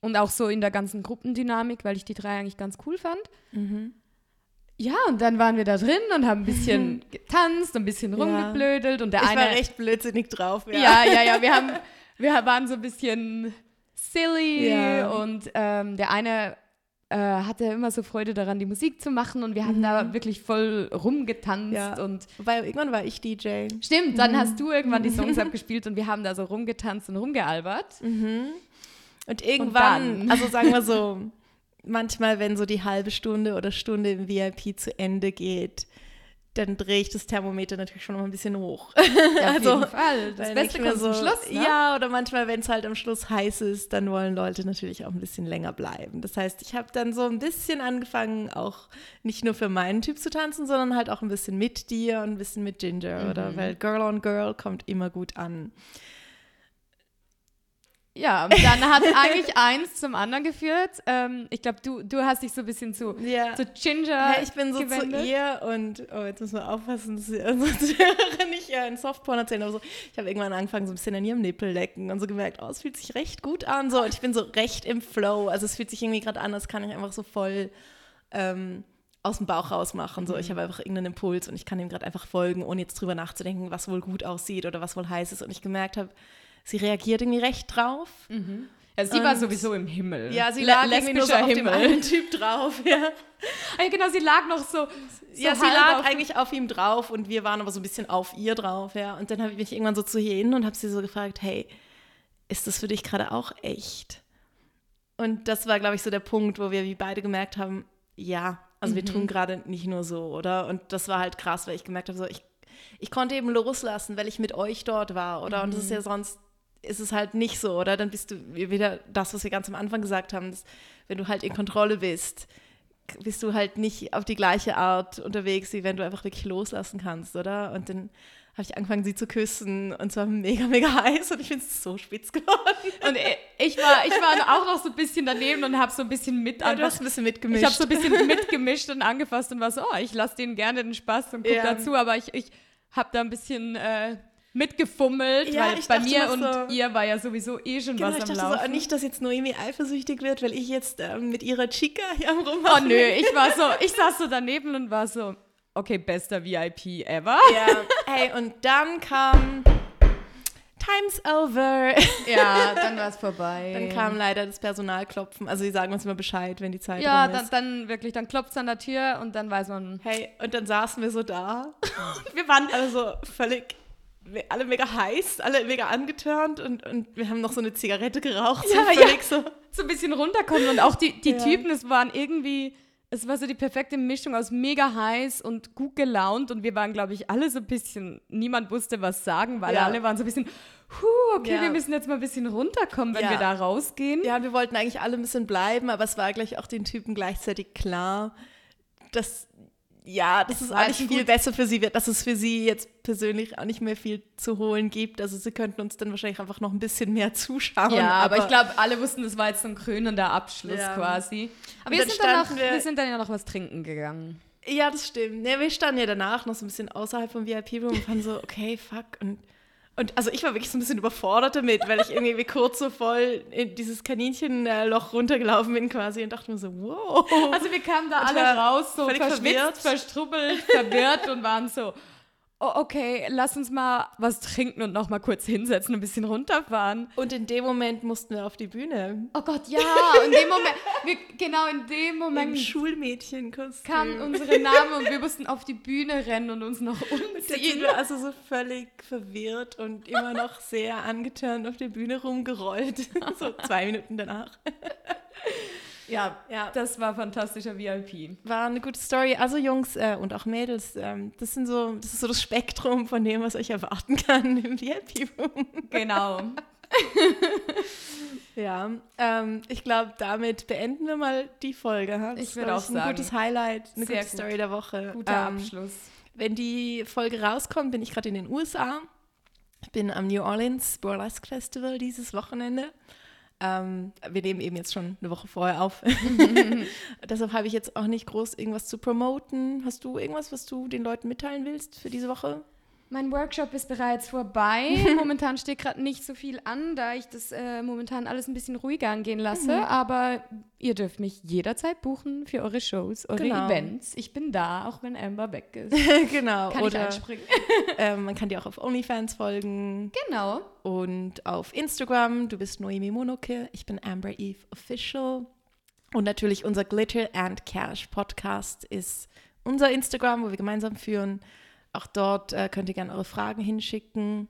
Speaker 1: Und auch so in der ganzen Gruppendynamik, weil ich die drei eigentlich ganz cool fand. Ja, und dann waren wir da drin und haben ein bisschen <laughs> getanzt, ein bisschen rumgeblödelt. Und der
Speaker 3: Ich
Speaker 1: eine.
Speaker 3: war recht blödsinnig drauf, ja.
Speaker 1: Ja, ja, ja. Wir, <laughs> haben, wir waren so ein bisschen silly
Speaker 3: Ja.
Speaker 1: und ähm, der eine äh, hatte immer so Freude daran, die Musik zu machen und wir haben da wirklich voll rumgetanzt
Speaker 3: Mhm. Ja.
Speaker 1: und
Speaker 3: Wobei irgendwann war ich DJ.
Speaker 1: stimmt, dann hast du irgendwann die Songs <laughs> abgespielt und wir haben da so rumgetanzt und rumgealbert.
Speaker 3: Und irgendwann,
Speaker 1: dann?
Speaker 3: also sagen wir so, <laughs> manchmal, wenn so die halbe Stunde oder Stunde im VIP zu Ende geht, dann drehe ich das Thermometer natürlich schon noch ein bisschen hoch.
Speaker 1: Ja, auf <laughs>
Speaker 3: Also,
Speaker 1: jeden Fall. Das Beste kommt zum Schluss, ne?
Speaker 3: Ja, oder manchmal, wenn es halt am Schluss heiß ist, dann wollen Leute natürlich auch ein bisschen länger bleiben. Das heißt, ich habe dann so ein bisschen angefangen, auch nicht nur für meinen Typ zu tanzen, sondern halt auch ein bisschen mit dir und ein bisschen mit Ginger,
Speaker 1: Mhm.
Speaker 3: oder? Weil Girl on Girl kommt immer gut an.
Speaker 1: Ja, dann hat <laughs> eigentlich eins zum anderen geführt. Ähm, ich glaube, du, du hast dich so ein bisschen zu,
Speaker 3: Ja.
Speaker 1: zu Ginger
Speaker 3: Hey, ich bin so
Speaker 1: gewendet.
Speaker 3: zu ihr und, oh, jetzt müssen wir aufpassen, dass <laughs> Zuhörer nicht äh, ein Softporn erzählen, aber so, ich habe irgendwann angefangen, so ein bisschen an ihrem Nippel lecken und so gemerkt, oh, es fühlt sich recht gut an, so, und ich bin so recht im Flow, also es fühlt sich irgendwie gerade an, als kann ich einfach so voll ähm, aus dem Bauch raus machen, so, ich habe einfach irgendeinen Impuls und ich kann ihm gerade einfach folgen, ohne jetzt drüber nachzudenken, was wohl gut aussieht oder was wohl heiß ist und ich gemerkt habe, sie reagiert irgendwie recht drauf.
Speaker 1: Ja, sie war
Speaker 3: Und-
Speaker 1: sowieso im Himmel.
Speaker 3: Ja, sie lag irgendwie nur so auf dem
Speaker 1: Himmel.
Speaker 3: einen Typ drauf, ja.
Speaker 1: Ah, ja, genau, sie lag noch so. so
Speaker 3: ja, sie lag
Speaker 1: auf-
Speaker 3: eigentlich auf ihm drauf und wir waren aber so ein bisschen auf ihr drauf, ja. Und dann habe ich mich irgendwann so zu ihr hin und habe sie so gefragt, hey, ist das für dich gerade auch echt? Und das war, glaube ich, so der Punkt, wo wir wie beide gemerkt haben, ja, also wir tun gerade nicht nur so, oder? Und das war halt krass, weil ich gemerkt habe, so ich, ich konnte eben loslassen, weil ich mit euch dort war, oder? Und das ist ja sonst, ist es halt nicht so, oder? Dann bist du wieder das, was wir ganz am Anfang gesagt haben, dass, wenn du halt in Kontrolle bist, bist du halt nicht auf die gleiche Art unterwegs, wie wenn du einfach wirklich loslassen kannst, oder? Und dann habe ich angefangen, sie zu küssen und zwar mega, mega <laughs> heiß und ich finde es so spitz geworden.
Speaker 1: Und ich- ich war, ich war auch noch so ein bisschen daneben und habe so ein bisschen mit
Speaker 3: Ja, du hast ein bisschen mitgemischt.
Speaker 1: Ich habe so ein bisschen mitgemischt und angefasst und war so, oh, ich lasse denen gerne den Spaß und guck
Speaker 3: Ja.
Speaker 1: dazu, aber ich, ich habe da ein bisschen äh, mitgefummelt,
Speaker 3: Ja,
Speaker 1: weil bei mir und
Speaker 3: so-
Speaker 1: ihr war ja sowieso eh schon
Speaker 3: Genau,
Speaker 1: was
Speaker 3: ich
Speaker 1: am
Speaker 3: dachte so,
Speaker 1: Laufen.
Speaker 3: nicht, dass jetzt Noemi eifersüchtig wird, weil ich jetzt ähm, mit ihrer Chica hier am
Speaker 1: oh
Speaker 3: Rummachen
Speaker 1: nö, ich war so, <laughs> ich saß so daneben und war so, okay, bester VIP ever.
Speaker 3: Ja, hey, und dann kam Time's over.
Speaker 1: Ja, dann war es vorbei.
Speaker 3: Dann kam leider das Personalklopfen. Also die sagen uns immer Bescheid, wenn die Zeit
Speaker 1: ja,
Speaker 3: rum
Speaker 1: dann,
Speaker 3: ist.
Speaker 1: dann wirklich, dann klopft es an der Tür und dann weiß man,
Speaker 3: Hey, und dann saßen wir so da. <laughs> wir waren alle so völlig, alle mega heiß, alle mega angetörnt und, und wir haben noch so eine Zigarette geraucht.
Speaker 1: Ja,
Speaker 3: so völlig so.
Speaker 1: so ein bisschen runterkommen. Und auch die, die
Speaker 3: Ja.
Speaker 1: Typen, es waren irgendwie, es war so die perfekte Mischung aus mega heiß und gut gelaunt. Und wir waren, glaube ich, alle so ein bisschen, niemand wusste was sagen, weil
Speaker 3: Ja.
Speaker 1: alle waren so ein bisschen, huh, okay,
Speaker 3: Ja.
Speaker 1: wir müssen jetzt mal ein bisschen runterkommen, wenn
Speaker 3: Ja.
Speaker 1: wir da rausgehen.
Speaker 3: Ja, wir wollten eigentlich alle ein bisschen bleiben, aber es war gleich auch den Typen gleichzeitig klar, dass ja, dass es eigentlich viel besser für sie wird, dass es für sie jetzt persönlich auch nicht mehr viel zu holen gibt. Also sie könnten uns dann wahrscheinlich einfach noch ein bisschen mehr zuschauen.
Speaker 1: Ja, aber, ich glaube, alle wussten, das war jetzt so ein krönender Abschluss
Speaker 3: Ja.
Speaker 1: quasi. Aber wir sind,
Speaker 3: standen wir-
Speaker 1: wir, sind dann ja noch was trinken gegangen.
Speaker 3: Ja, das stimmt. Ja, wir standen ja danach noch so ein bisschen außerhalb vom VIP-Room und waren so, okay, fuck. Und, und also ich war wirklich so ein bisschen überfordert damit, weil ich irgendwie kurz so voll in dieses Kaninchenloch runtergelaufen bin quasi und dachte mir so, wow.
Speaker 1: Also wir kamen da
Speaker 3: Und
Speaker 1: alle raus, so
Speaker 3: völlig
Speaker 1: verschwitzt,
Speaker 3: verwirrt.
Speaker 1: verstrubbelt, verwirrt und waren so, okay, lass uns mal was trinken und noch mal kurz hinsetzen, ein bisschen runterfahren.
Speaker 3: Und in dem Moment mussten wir auf die Bühne.
Speaker 1: Oh Gott, ja, in dem Moment, wir, genau in dem
Speaker 3: Im
Speaker 1: Moment
Speaker 3: Schulmädchenkostüm.
Speaker 1: kamen unsere Namen und wir mussten auf die Bühne rennen und uns noch umziehen.
Speaker 3: wir also so völlig verwirrt und immer noch sehr angeturnt auf der Bühne rumgerollt. <laughs> so zwei Minuten danach.
Speaker 1: Ja,
Speaker 3: Ja.
Speaker 1: das war fantastischer VIP.
Speaker 3: War eine gute Story. Also Jungs äh, und auch Mädels, ähm, das, sind so, das ist so das Spektrum von dem, was euch erwarten kann <laughs> im VIP-Room.
Speaker 1: Genau. <laughs>
Speaker 3: Ja, ähm, ich glaube, damit beenden wir mal die Folge. ha? Das
Speaker 1: Ich würd
Speaker 3: war
Speaker 1: auch
Speaker 3: ein
Speaker 1: sagen.
Speaker 3: gutes Highlight, eine
Speaker 1: Sehr
Speaker 3: gute
Speaker 1: gut.
Speaker 3: Story der Woche.
Speaker 1: Guter
Speaker 3: Ähm,
Speaker 1: Abschluss.
Speaker 3: Wenn die Folge rauskommt, bin ich gerade in den USA. Ich bin am New Orleans Burlesque Festival dieses Wochenende. Ähm, wir nehmen eben jetzt schon eine Woche vorher auf. <laughs> <laughs> Deshalb habe ich jetzt auch nicht groß irgendwas zu promoten. Hast du irgendwas, was du den Leuten mitteilen willst für diese Woche?
Speaker 1: Mein Workshop ist bereits vorbei. <laughs> Momentan steht gerade nicht so viel an, da ich das äh, momentan alles ein bisschen ruhiger angehen lasse.
Speaker 3: Mhm.
Speaker 1: Aber ihr dürft mich jederzeit buchen für eure Shows, eure
Speaker 3: Genau.
Speaker 1: Events. Ich bin da, auch wenn Amber weg ist. <laughs>
Speaker 3: genau.
Speaker 1: Kann ich
Speaker 3: Oder
Speaker 1: einspringen. <laughs>
Speaker 3: ähm, man kann dir auch auf OnlyFans folgen
Speaker 1: Genau.
Speaker 3: und auf Instagram. Du bist Noemi Monoke, ich bin Amber Eve Official. Und natürlich unser Glitter and Cash Podcast ist unser Instagram, wo wir gemeinsam führen. Auch dort äh, könnt ihr gerne eure Fragen hinschicken.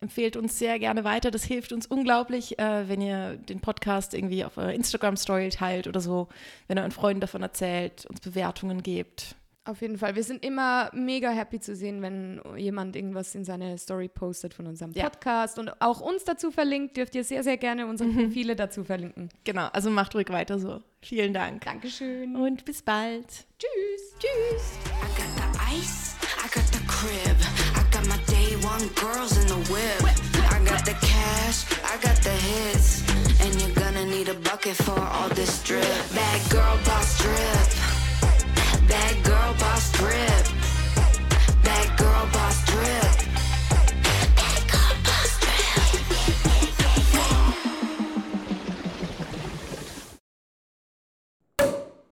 Speaker 3: Empfehlt uns sehr gerne weiter. Das hilft uns unglaublich, äh, wenn ihr den Podcast irgendwie auf eurer Instagram-Story teilt oder so. Wenn ihr euren Freunden davon erzählt, uns Bewertungen gebt.
Speaker 1: Auf jeden Fall. Wir sind immer mega happy zu sehen, wenn jemand irgendwas in seine Story postet von unserem
Speaker 3: Ja.
Speaker 1: Podcast und auch uns dazu verlinkt, dürft ihr sehr, sehr gerne unsere
Speaker 3: Mhm.
Speaker 1: Profile dazu verlinken.
Speaker 3: Genau, also macht ruhig weiter so. Vielen Dank.
Speaker 1: Dankeschön.
Speaker 3: Und bis bald.
Speaker 1: Tschüss. Tschüss.
Speaker 2: I got the crib. I got my day one girls in the whip. I got the cash. I got the hits. And you're gonna need a bucket for all this drip. Bad girl boss drip. Bad girl boss drip. Bad girl boss drip.